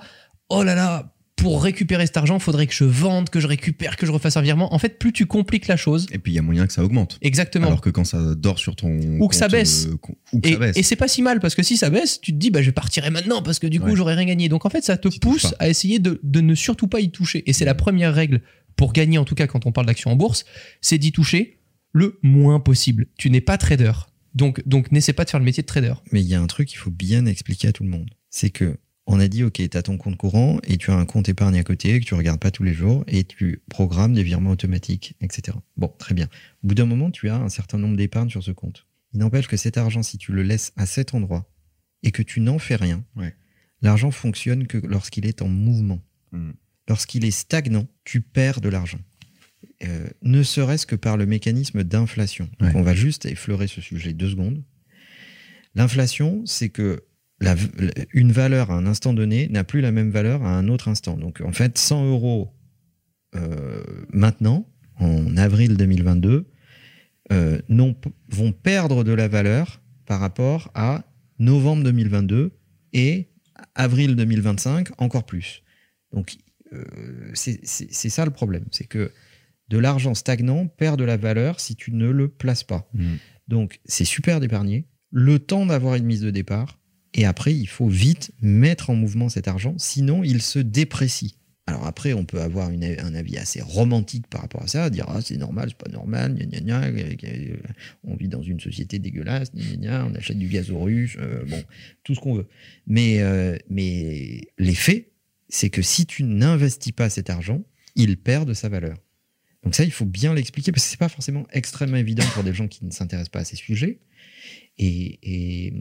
oh là là pour récupérer cet argent, il faudrait que je vende, que je récupère, que je refasse un virement. En fait, plus tu compliques la chose. Et puis il y a moyen que ça augmente. Exactement. Alors que quand ça dort sur ton. Ou que ça baisse. Euh, ou que et, ça baisse. et c'est pas si mal parce que si ça baisse, tu te dis bah je partirai maintenant parce que du coup j'aurais rien gagné. Donc en fait, ça te pousse à essayer de, de, ne surtout pas y toucher. Et c'est la première règle pour gagner en tout cas quand on parle d'action en bourse, c'est d'y toucher le moins possible. Tu n'es pas trader. Donc, donc n'essaie pas de faire le métier de trader. Mais il y a un truc qu'il faut bien expliquer à tout le monde. C'est que on a dit, OK, tu as ton compte courant et tu as un compte épargne à côté que tu regardes pas tous les jours et tu programmes des virements automatiques, etc. Bon, très bien. Au bout d'un moment, tu as un certain nombre d'épargnes sur ce compte. Il n'empêche que cet argent, si tu le laisses à cet endroit et que tu n'en fais rien, l'argent fonctionne que lorsqu'il est en mouvement. Hmm. Lorsqu'il est stagnant, tu perds de l'argent. Euh, ne serait-ce que par le mécanisme d'inflation. On va juste effleurer ce sujet deux secondes. L'inflation, c'est que une valeur à un instant donné n'a plus la même valeur à un autre instant. Donc en fait, 100 euros euh, maintenant, en avril 2022, euh, vont perdre de la valeur par rapport à novembre 2022 et avril 2025 encore plus. Donc c'est ça le problème, c'est que de l'argent stagnant perd de la valeur si tu ne le places pas. Mm. Donc, c'est super d'épargner, le temps d'avoir une mise de départ, et après, il faut vite mettre en mouvement cet argent, sinon il se déprécie. Alors après, on peut avoir un avis assez romantique par rapport à ça, dire ah c'est normal, c'est pas normal, gna, gna, gna, on vit dans une société dégueulasse, on achète du gaz aux ruches, euh, bon, tout ce qu'on veut. Mais, euh, mais les faits, c'est que si tu n'investis pas cet argent, il perd de sa valeur. Donc ça, il faut bien l'expliquer parce que c'est pas forcément extrêmement évident pour des gens qui ne s'intéressent pas à ces sujets. Et, et,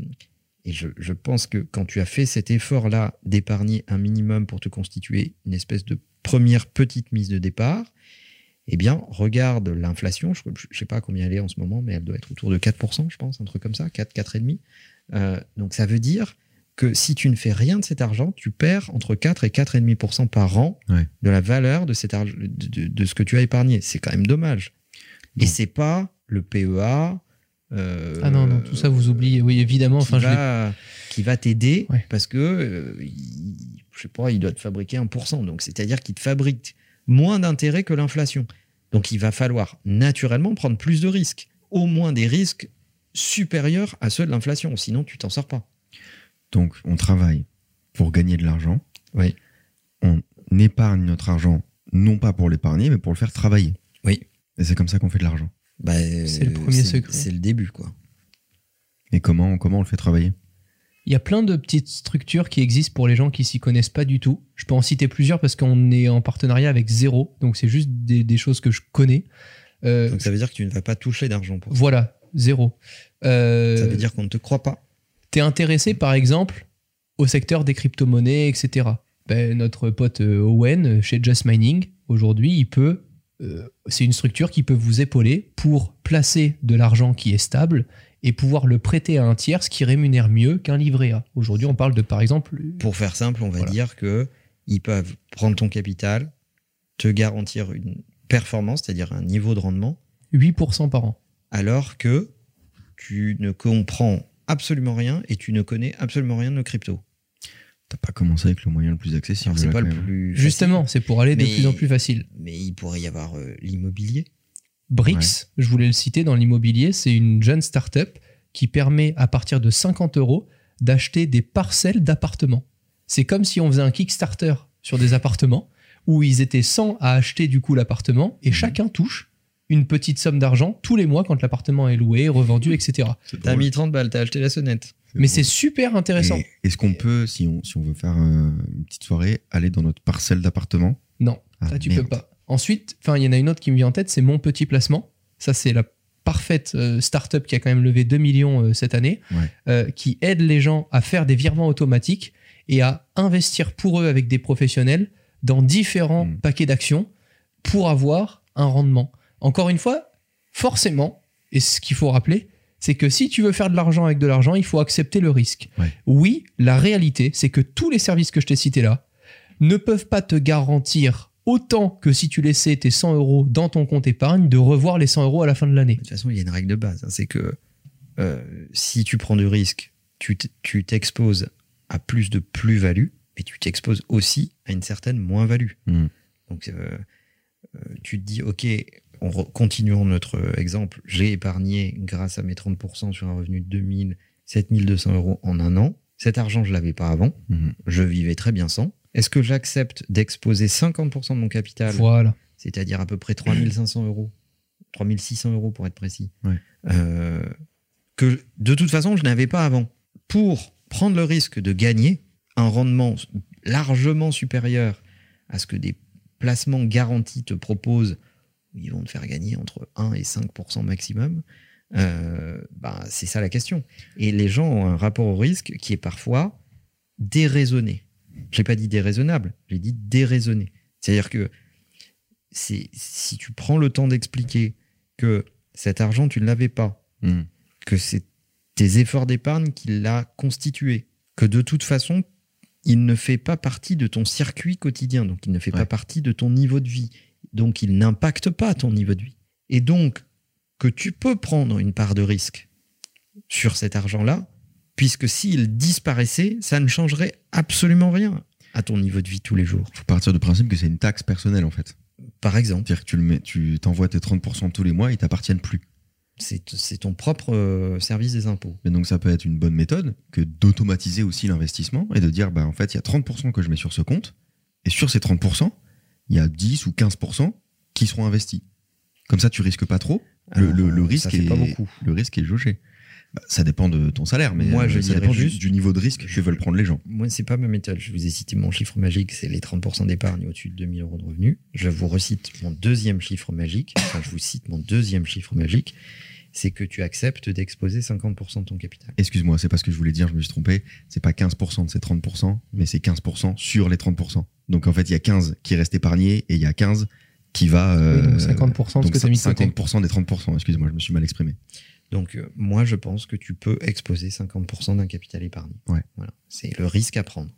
je, pense que quand tu as fait cet effort-là d'épargner un minimum pour te constituer une espèce de première petite mise de départ, eh bien, regarde l'inflation. Je ne sais pas combien elle est en ce moment, mais elle doit être autour de 4%, je pense, un truc comme ça, 4, 4,5%. Euh, donc ça veut dire que si tu ne fais rien de cet argent, tu perds entre 4 et 4,5% par an de la valeur de, cet de, ce que tu as épargné. C'est quand même dommage. Et c'est pas le PEA. Euh, ah non, non, tout ça vous oubliez. Oui, évidemment. Qui, enfin, va, qui va t'aider parce que, euh, je sais pas, il doit te fabriquer 1%. Donc, c'est-à-dire qu'il te fabrique moins d'intérêt que l'inflation. Donc, il va falloir naturellement prendre plus de risques. Au moins des risques supérieurs à ceux de l'inflation. Sinon, tu t'en sors pas. Donc, on travaille pour gagner de l'argent. Oui. on épargne notre argent, non pas pour l'épargner, mais pour le faire travailler. Oui. Et c'est comme ça qu'on fait de l'argent. Bah, C'est le premier secret. C'est le début, quoi. Et comment, comment on le fait travailler? Il y a plein de petites structures qui existent pour les gens qui s'y connaissent pas du tout. Je peux en citer plusieurs parce qu'on est en partenariat avec Zéro, donc c'est juste des, des choses que je connais. Euh, Donc ça veut dire que tu ne vas pas toucher d'argent pour ça. voilà, zéro. Euh, Ça veut dire qu'on ne te croit pas. T'es intéressé par exemple au secteur des crypto-monnaies, etc. Ben, notre pote euh, Owen euh, chez Just Mining, aujourd'hui, il peut. euh, c'est une structure qui peut vous épauler pour placer de l'argent qui est stable et pouvoir le prêter à un tiers, ce qui rémunère mieux qu'un livret A. Aujourd'hui, on parle de, par exemple, Pour faire simple, on va Voilà. dire que ils peuvent prendre ton capital, te garantir une performance, c'est-à-dire un niveau de rendement, 8% par an. alors que tu ne comprends absolument rien et tu ne connais absolument rien de nos crypto. T'as pas commencé avec le moyen le plus accessible. C'est pas le plus facile, Justement, c'est pour aller de plus en plus facile. mais il pourrait y avoir euh, l'immobilier. Brix, je voulais le citer dans l'immobilier, c'est une jeune start-up qui permet à partir de 50 euros d'acheter des parcelles d'appartements. C'est comme si on faisait un Kickstarter sur des appartements où ils étaient 100 à acheter du coup l'appartement et chacun touche une petite somme d'argent tous les mois quand l'appartement est loué, revendu, etc. C'est T'as mis 30 balles, t'as acheté la sonnette. Mais c'est super intéressant. Est-ce qu'on peut, si on, si on veut faire euh, une petite soirée, aller dans notre parcelle d'appartement? Non, Ah, ça tu merde. peux pas. Ensuite, enfin il y en a une autre qui me vient en tête, c'est mon petit placement. Ça c'est la parfaite euh, startup qui a quand même levé 2 millions euh, cette année, Ouais. euh, qui aide les gens à faire des virements automatiques et à investir pour eux avec des professionnels dans différents Mm. paquets d'actions pour avoir un rendement. Encore une fois, forcément, et ce qu'il faut rappeler, c'est que si tu veux faire de l'argent avec de l'argent, il faut accepter le risque. Ouais. Oui, la réalité, c'est que tous les services que je t'ai cités là ne peuvent pas te garantir autant que si tu laissais tes 100 euros dans ton compte épargne de revoir les 100 euros à la fin de l'année. De toute façon, il y a une règle de base. hein, c'est que euh, si tu prends du risque, tu t'exposes à plus de plus-value, mais tu t'exposes aussi à une certaine moins-value. Mm. Donc, euh, euh, tu te dis, OK, on continuons notre euh, exemple. J'ai épargné grâce à mes 30% sur un revenu de 2000, 7200 euros en un an. Cet argent, je l'avais pas avant. Mhm. Je vivais très bien sans. Est-ce que j'accepte d'exposer 50% de mon capital? Voilà. c'est-à-dire à peu près 3500 euros, 3600 euros pour être précis, Ouais. euh, que de toute façon je n'avais pas avant. Pour prendre le risque de gagner un rendement largement supérieur à ce que des placements garantis te proposent, ils vont te faire gagner entre 1 et 5% maximum, euh, bah, c'est ça la question. Et les gens ont un rapport au risque qui est parfois déraisonné. J'ai pas dit déraisonnable, j'ai dit déraisonné. C'est-à-dire que c'est si tu prends le temps d'expliquer que cet argent tu ne l'avais pas, Mhm. que c'est tes efforts d'épargne qui l'a constitué, que de toute façon il ne fait pas partie de ton circuit quotidien, donc il ne fait Ouais. pas partie de ton niveau de vie, donc il n'impacte pas ton niveau de vie, et donc que tu peux prendre une part de risque sur cet argent-là, puisque s'il disparaissait, ça ne changerait absolument rien à ton niveau de vie tous les jours. faut partir du principe que c'est une taxe personnelle en fait. Par exemple, C'est-à-dire que tu le mets, tu t'envoies tes 30% tous les mois, ils t'appartiennent plus. c'est c'est ton propre euh, service des impôts. Mais donc ça peut être une bonne méthode que d'automatiser aussi l'investissement et de dire bah en fait il y a 30% que je mets sur ce compte et sur ces 30%, il y a 10 ou 15% qui seront investis. Comme ça tu risques pas trop. Le, Alors, le- le euh, risque est pas beaucoup. le risque est jaugé. Bah, ça dépend de ton salaire, mais Moi, euh, je ça dépend du- juste- du, niveau de risque que veulent prendre les gens. Moi, c'est pas ma méthode. Je vous ai cité mon chiffre magique, c'est les 30% d'épargne au-dessus de 2000 euros de revenus. Je vous recite mon deuxième chiffre magique. Enfin, je vous cite mon deuxième chiffre magique. C'est que tu acceptes d'exposer 50% de ton capital. Excuse-moi, c'est pas ce que je voulais dire, je me suis trompé. C'est pas 15% de ces 30%, mais c'est 15% sur les 30%. Donc en fait, il y a 15 qui restent épargnés et il y a 15 qui va. euh, Oui, donc 50% de ce que tu as mis de côté. 50% des 30%, excuse-moi, je me suis mal exprimé. Donc, euh, moi, je pense que tu peux exposer 50% d'un capital épargné. Ouais. Voilà. C'est le risque à prendre.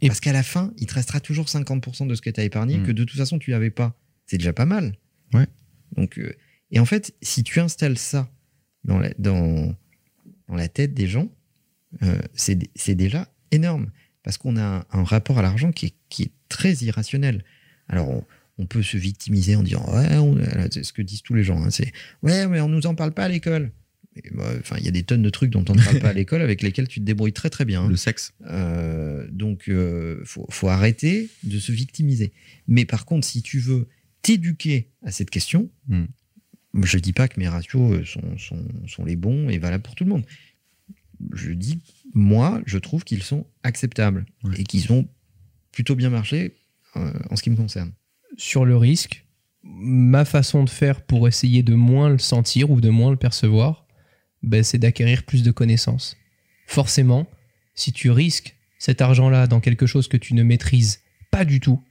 Et- Parce qu'à la fin, il te restera toujours 50% de ce que tu as épargné Mm. que de toute façon, tu n'avais pas. C'est déjà pas mal. Ouais. Donc, euh, et en fait, si tu installes ça dans la, dans, dans la tête des gens, euh, c'est déjà énorme. Parce qu'on a un, un rapport à l'argent qui est, qui est très irrationnel. Alors, on, on peut se victimiser en disant Ouais, on- c'est ce que disent tous les gens. hein, c'est Ouais, mais on nous en parle pas à l'école. Bah, Enfin, il y a des tonnes de trucs dont on ne parle pas à l'école avec lesquels tu te débrouilles très très bien. Le sexe. Euh, donc, il faut, arrêter de se victimiser. Mais par contre, si tu veux t'éduquer à cette question, hmm. Je dis pas que mes ratios sont, sont, les bons et valables pour tout le monde. Je dis, moi, je trouve qu'ils sont acceptables et qu'ils ont plutôt bien marché en ce qui me concerne. Sur le risque, ma façon de faire pour essayer de moins le sentir ou de moins le percevoir, ben, c'est d'acquérir plus de connaissances. Forcément, si tu risques cet argent-là dans quelque chose que tu ne maîtrises pas du tout,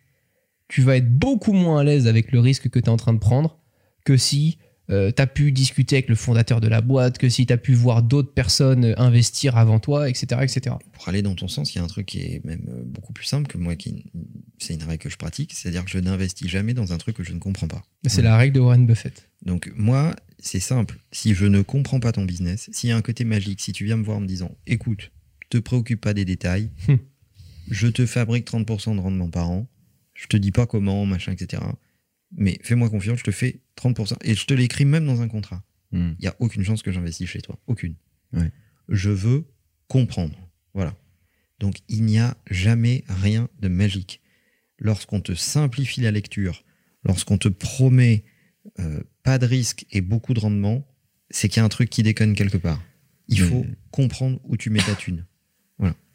tu vas être beaucoup moins à l'aise avec le risque que tu es en train de prendre que si euh, tu as pu discuter avec le fondateur de la boîte, que si tu as pu voir d'autres personnes investir avant toi, etc., etc. Pour aller dans ton sens, il y a un truc qui est même euh, beaucoup plus simple que moi, qui c'est une règle que je pratique, c'est-à-dire que je n'investis jamais dans un truc que je ne comprends pas. C'est la règle de Warren Buffett. Donc moi, c'est simple. Si je ne comprends pas ton business, s'il y a un côté magique, si tu viens me voir en me disant, écoute, te préoccupe pas des détails, hum. je te fabrique 30% de rendement par an, je te dis pas comment, machin, etc mais fais-moi confiance, je te fais 30%. Et je te l'écris même dans un contrat. Hmm. Il n'y a aucune chance que j'investisse chez toi. Aucune. Je veux comprendre. Voilà. Donc il n'y a jamais rien de magique. Lorsqu'on te simplifie la lecture, lorsqu'on te promet euh, pas de risque et beaucoup de rendement, c'est qu'il y a un truc qui déconne quelque part. Il faut comprendre où tu mets ta thune.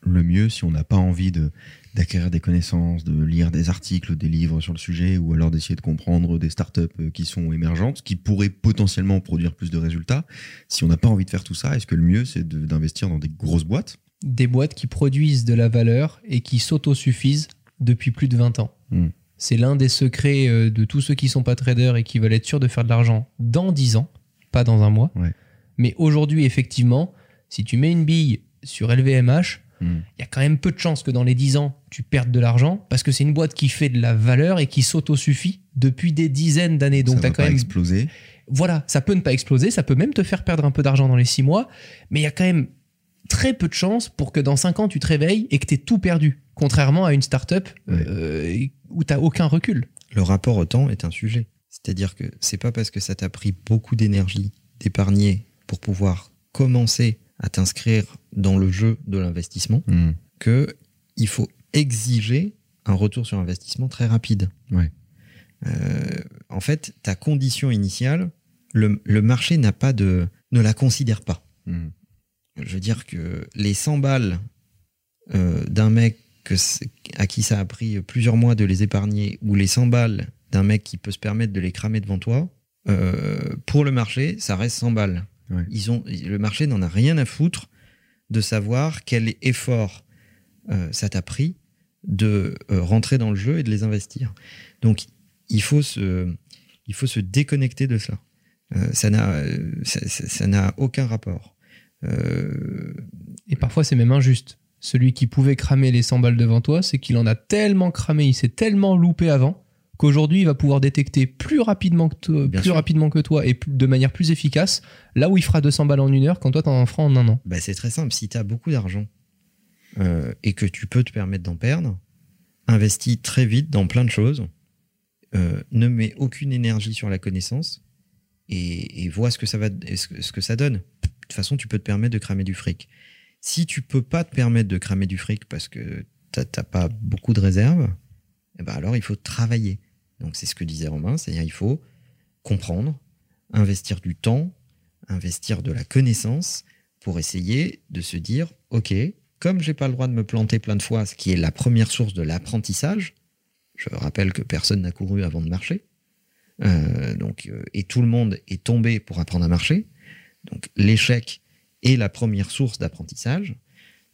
Le mieux, si on n'a pas envie de d'acquérir des connaissances, de lire des articles, des livres sur le sujet, ou alors d'essayer de comprendre des startups euh, qui sont émergentes, qui pourraient potentiellement produire plus de résultats. Si on n'a pas envie de faire tout ça, est-ce que le mieux, c'est d'investir dans des grosses boîtes? Des boîtes qui produisent de la valeur et qui s'autosuffisent depuis plus de 20 ans. Hmm. C'est l'un des secrets euh, de tous ceux qui sont pas traders et qui veulent être sûrs de faire de l'argent dans 10 ans, pas dans un mois. Mais aujourd'hui, effectivement, si tu mets une bille sur LVMH, Hmm. il y a quand même peu de chances que dans les 10 ans, tu perdes de l'argent parce que c'est une boîte qui fait de la valeur et qui s'autosuffit depuis des dizaines d'années. Donc, tu quand même. exploser. Voilà, ça peut ne pas exploser, ça peut même te faire perdre un peu d'argent dans les 6 mois, mais il y a quand même très peu de chances pour que dans 5 ans, tu te réveilles et que tu aies tout perdu. Contrairement à une startup up euh, où tu n'as aucun recul. Le rapport au temps est un sujet. C'est-à-dire que c'est pas parce que ça t'a pris beaucoup d'énergie d'épargner pour pouvoir commencer à t'inscrire dans le jeu de l'investissement hmm. que il faut exiger un retour sur investissement très rapide. Euh, en fait, ta condition initiale, le, marché n'a pas de, ne la considère pas. Hmm. Je veux dire que les 100 balles euh, d'un mec que à qui ça a pris plusieurs mois de les épargner, ou les 100 balles d'un mec qui peut se permettre de les cramer devant toi, euh, pour le marché, ça reste 100 balles. Ils ont, le marché n'en a rien à foutre de savoir quel effort euh, ça t'a pris de euh, rentrer dans le jeu et de les investir. Donc, il faut se, il faut se déconnecter de cela. Euh, ça n'a ça, n'a aucun rapport. Et parfois, c'est même injuste. Celui qui pouvait cramer les 100 balles devant toi, c'est qu'il en a tellement cramé, il s'est tellement loupé avant qu'aujourd'hui il va pouvoir détecter plus rapidement que toi, plus rapidement que toi et de manière plus efficace là où il fera 200 balles en une heure quand toi t'en feras en un an. Bah c'est très simple, si tu as beaucoup d'argent euh, et que tu peux te permettre d'en perdre, investis très vite dans plein de choses, euh, ne mets aucune énergie sur la connaissance et, vois ce que ça va, ce que ça donne. De toute façon, tu peux te permettre de cramer du fric. Si tu peux pas te permettre de cramer du fric parce que t'as pas beaucoup de réserves, eh ben alors il faut travailler. Donc c'est ce que disait Romain, c'est-à-dire il faut comprendre, investir du temps, investir de la connaissance pour essayer de se dire, OK, comme j'ai pas le droit de me planter plein de fois, ce qui est la première source de l'apprentissage, je rappelle que personne n'a couru avant de marcher, euh, donc, euh, et tout le monde est tombé pour apprendre à marcher, donc l'échec est la première source d'apprentissage,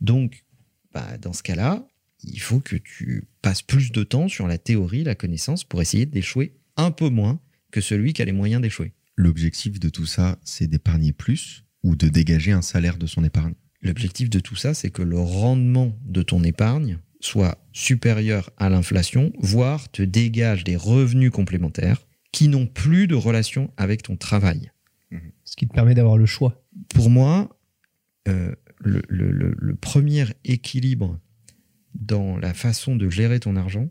donc bah, dans ce cas-là, il faut que tu passes plus de temps sur la théorie, la connaissance, pour essayer d'échouer un peu moins que celui qui a les moyens d'échouer. L'objectif de tout ça, c'est d'épargner plus ou de dégager un salaire de son épargne? L'objectif de tout ça, c'est que le rendement de ton épargne soit supérieur à l'inflation, voire te dégage des revenus complémentaires qui n'ont plus de relation avec ton travail. Mmh. Ce qui te permet d'avoir le choix. Pour moi, euh, le, premier équilibre dans la façon de gérer ton argent,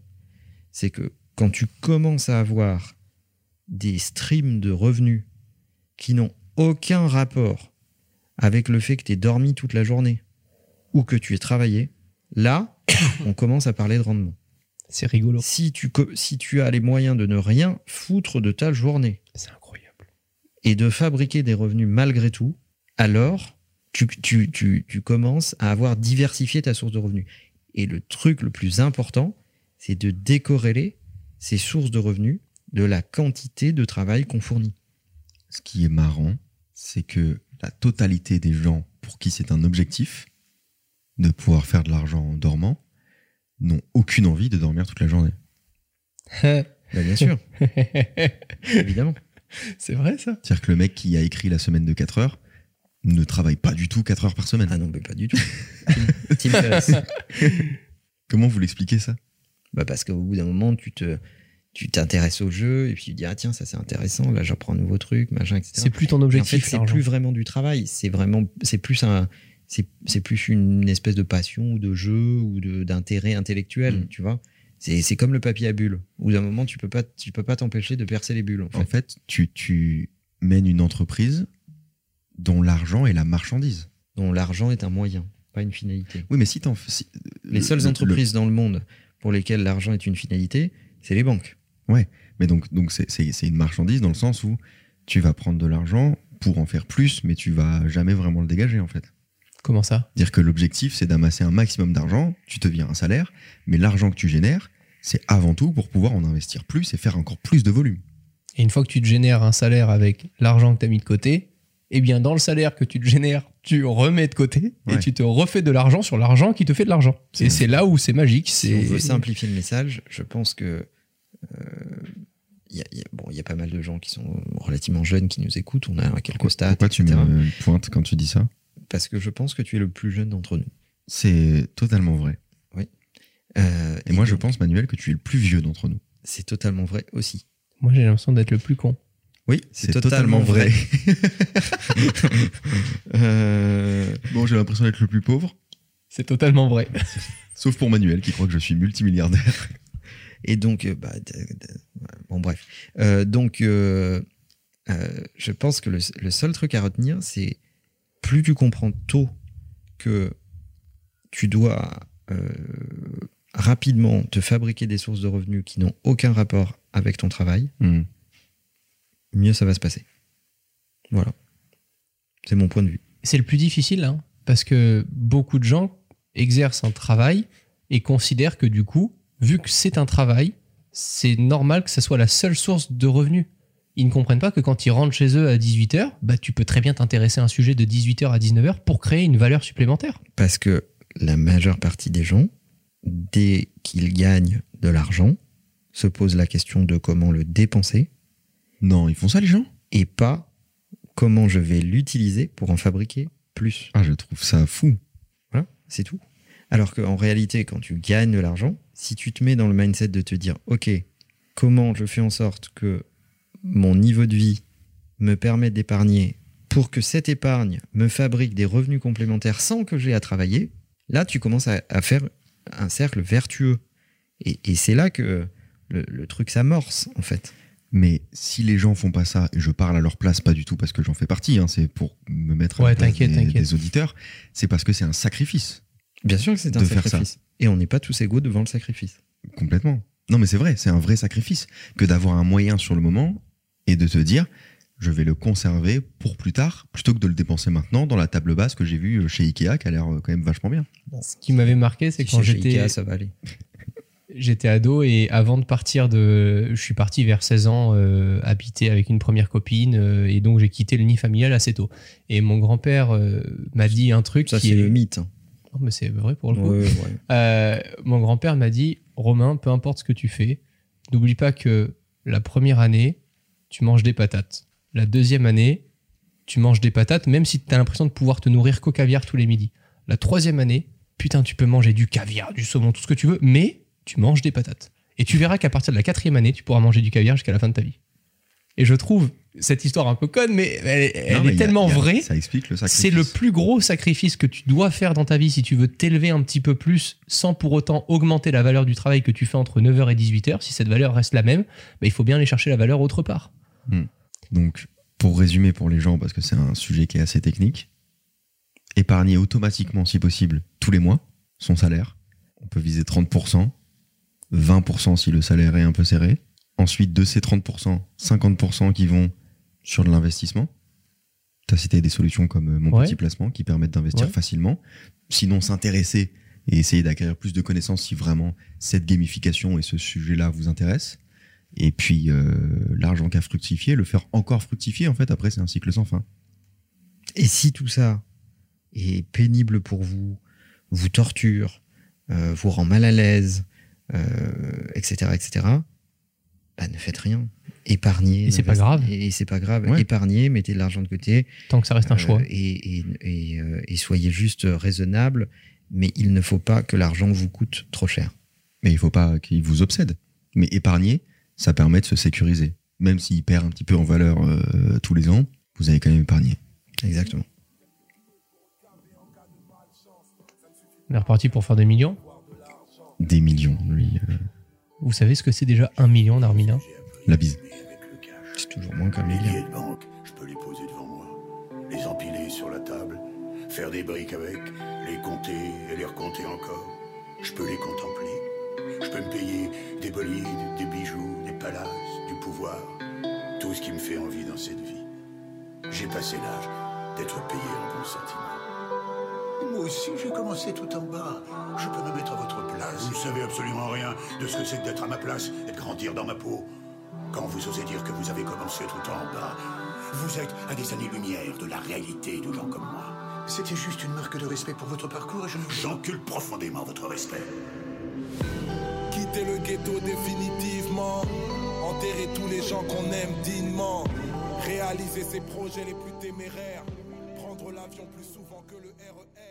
c'est que quand tu commences à avoir des streams de revenus qui n'ont aucun rapport avec le fait que tu aies dormi toute la journée ou que tu aies travaillé, Là, *coughs* on commence à parler de rendement. C'est rigolo. Si tu, co- si tu as les moyens de ne rien foutre de ta journée C'est incroyable. et de fabriquer des revenus malgré tout, alors tu, tu, tu, tu commences à avoir diversifié ta source de revenus. Et le truc le plus important, c'est de décorréler ces sources de revenus de la quantité de travail qu'on fournit. Ce qui est marrant, c'est que la totalité des gens pour qui c'est un objectif de pouvoir faire de l'argent en dormant n'ont aucune envie de dormir toute la journée. *laughs* Bah, bien sûr, *laughs* évidemment. c'est vrai ça? C'est-à-dire que le mec qui a écrit la semaine de 4 heures ne travaille pas du tout 4 heures par semaine. Ah non, mais pas du tout. Tim- *laughs* Tim Ferriss. Comment vous l'expliquez ça? Bah parce qu'au bout d'un moment, tu te tu t'intéresses au jeu et puis tu dis ah tiens ça c'est intéressant là j'apprends un nouveau truc machin etc. C'est plus ton en objectif. fait c'est plus vraiment du travail c'est vraiment c'est plus un c'est c'est plus une espèce de passion ou de jeu ou de d'intérêt intellectuel Mm. tu vois c'est c'est comme le papier à bulles au bout d'un moment tu peux pas tu peux pas t'empêcher de percer les bulles en fait. En fait, tu, tu mènes une entreprise dont l'argent est la marchandise. dont l'argent est un moyen pas une finalité Oui, mais si t'en si- les le- seules le- entreprises dans le monde pour lesquelles l'argent est une finalité c'est les banques Mais donc, donc c'est, c'est- c'est une marchandise dans le sens où tu vas prendre de l'argent pour en faire plus, mais tu vas jamais vraiment le dégager en fait. Comment ça? Dire que l'objectif c'est d'amasser un maximum d'argent, tu te viens un salaire, mais l'argent que tu génères, c'est avant tout pour pouvoir en investir plus et faire encore plus de volume. Et une fois que tu te génères un salaire avec l'argent que tu as mis de côté, eh bien, dans le salaire que tu te génères, tu remets de côté et tu te refais de l'argent sur l'argent qui te fait de l'argent. C'est Et c'est là où c'est magique. Si on C'est veut simplifier le message, je pense que euh, y, a, il y a- bon, il y a pas mal de gens qui sont relativement jeunes qui nous écoutent. On a quelques stats, Pourquoi tu etc. me pointes quand tu dis ça? Parce que je pense que tu es le plus jeune d'entre nous. C'est totalement vrai. Euh, Et moi je pense, Manuel, que tu es le plus vieux d'entre nous. c'est totalement vrai aussi. Moi, j'ai l'impression d'être le plus con. Oui, C'est totalement vrai. *laughs* Euh, Bon, j'ai l'impression d'être le plus pauvre, C'est totalement vrai. sauf pour Manuel qui croit que je suis multimilliardaire. *laughs* et donc, euh, bah, bon bref. Euh, donc, euh, euh, je pense que le, le seul truc à retenir, c'est plus tu comprends tôt que tu dois euh, rapidement te fabriquer des sources de revenus qui n'ont aucun rapport avec ton travail, Hmm. Mieux ça va se passer. Voilà. C'est mon point de vue. C'est le plus difficile, hein, parce que beaucoup de gens exercent un travail et considèrent que du coup, vu que c'est un travail, c'est normal que ça soit la seule source de revenus. Ils ne comprennent pas que quand ils rentrent chez eux à 18h, bah, tu peux très bien t'intéresser à un sujet de 18h à 19h pour créer une valeur supplémentaire. Parce que la majeure partie des gens, dès qu'ils gagnent de l'argent, se posent la question de comment le dépenser Non, ils font ça les gens? Et pas comment je vais l'utiliser pour en fabriquer plus. Ah, je trouve ça fou. Voilà, c'est tout. Alors qu'en réalité, quand tu gagnes de l'argent, si tu te mets dans le mindset de te dire, OK, comment je fais en sorte que mon niveau de vie me permette d'épargner pour que cette épargne me fabrique des revenus complémentaires sans que j'ai à travailler, là, tu commences à, à faire un cercle vertueux. Et, et c'est là que le, le truc s'amorce, en fait. Mais si les gens font pas ça, et je parle à leur place, pas du tout parce que j'en fais partie, hein, c'est pour me mettre à Ouais, la place des, auditeurs, c'est parce que c'est un sacrifice, Bien sûr que c'est un De faire ça. sacrifice. Et on n'est pas tous égaux devant le sacrifice. complètement. Non, mais c'est vrai, c'est un vrai sacrifice que d'avoir un moyen sur le moment et de te dire, je vais le conserver pour plus tard, plutôt que de le dépenser maintenant dans la table basse que j'ai vue chez Ikea, qui a l'air euh, quand même vachement bien. Ce qui m'avait marqué, c'est quand Chez j'étais Ikea, ça va aller. J'étais ado et avant de partir de je suis parti vers 16 ans euh, habiter avec une première copine euh, et donc j'ai quitté le nid familial assez tôt et mon grand-père euh, m'a dit un truc Ça, c'est est le mythe. Non, mais c'est vrai pour le coup Ouais, ouais. Mon grand-père m'a dit Romain peu importe ce que tu fais n'oublie pas que la première année tu manges des patates la deuxième année tu manges des patates même si tu as l'impression de pouvoir te nourrir qu'au caviar tous les midis la troisième année putain tu peux manger du caviar du saumon tout ce que tu veux mais tu manges des patates. Et tu verras qu'à partir de la quatrième année, tu pourras manger du caviar jusqu'à la fin de ta vie. Et je trouve cette histoire un peu conne, mais elle, elle Non, mais est tellement a- vraie. Ça explique le sacrifice. C'est le plus gros sacrifice que tu dois faire dans ta vie si tu veux t'élever un petit peu plus sans pour autant augmenter la valeur du travail que tu fais entre 9h et 18h. Si cette valeur reste la même, bah, il faut bien aller chercher la valeur autre part. Donc, pour résumer pour les gens, parce que c'est un sujet qui est assez technique, épargner automatiquement, si possible, tous les mois, son salaire, on peut viser 30%, 20% si le salaire est un peu serré. Ensuite, de ces 30%, 50% qui vont sur de l'investissement. Tu as cité des solutions comme euh, mon petit placement qui permettent d'investir facilement. Sinon, s'intéresser et essayer d'acquérir plus de connaissances si vraiment cette gamification et ce sujet-là vous intéressent. Et puis, euh, l'argent qui a fructifié, le faire encore fructifier, en fait, après, c'est un cycle sans fin. Et si tout ça est pénible pour vous, vous torture, euh, vous rend mal à l'aise, etc., etc., bah, ne faites rien. Épargnez. Et c'est pas grave. Et c'est pas grave. Épargnez, mettez de l'argent de côté. Tant que ça reste un choix. Et, et, soyez juste raisonnable, mais il ne faut pas que l'argent vous coûte trop cher. Mais il faut pas qu'il vous obsède. Mais épargner, ça permet de se sécuriser. Même s'il perd un petit peu en valeur euh, tous les ans, vous avez quand même épargné. Exactement. On est reparti pour faire des millions Des millions, lui. Euh. Vous savez ce que c'est déjà un million, Narmina? La bise. C'est toujours moins qu'un million. de banque, je peux les poser devant moi, les empiler sur la table, faire des briques avec, les compter et les recompter encore. Je peux les contempler. Je peux me payer des bolides, des bijoux, des palaces, du pouvoir, tout ce qui me fait envie dans cette vie. J'ai passé l'âge d'être payé en bons sentiments. Aussi, j'ai commencé tout en bas. Je peux me mettre à votre place. Vous ne savez absolument rien de ce que c'est d'être à ma place et de grandir dans ma peau. Quand vous osez dire que vous avez commencé tout en bas, vous êtes à des années-lumière de la réalité de gens comme moi. C'était juste une marque de respect pour votre parcours et je J'encule profondément votre respect. Quitter le ghetto définitivement. Enterrer tous les gens qu'on aime dignement. Réaliser ses projets les plus téméraires. Prendre l'avion plus souvent que le RER.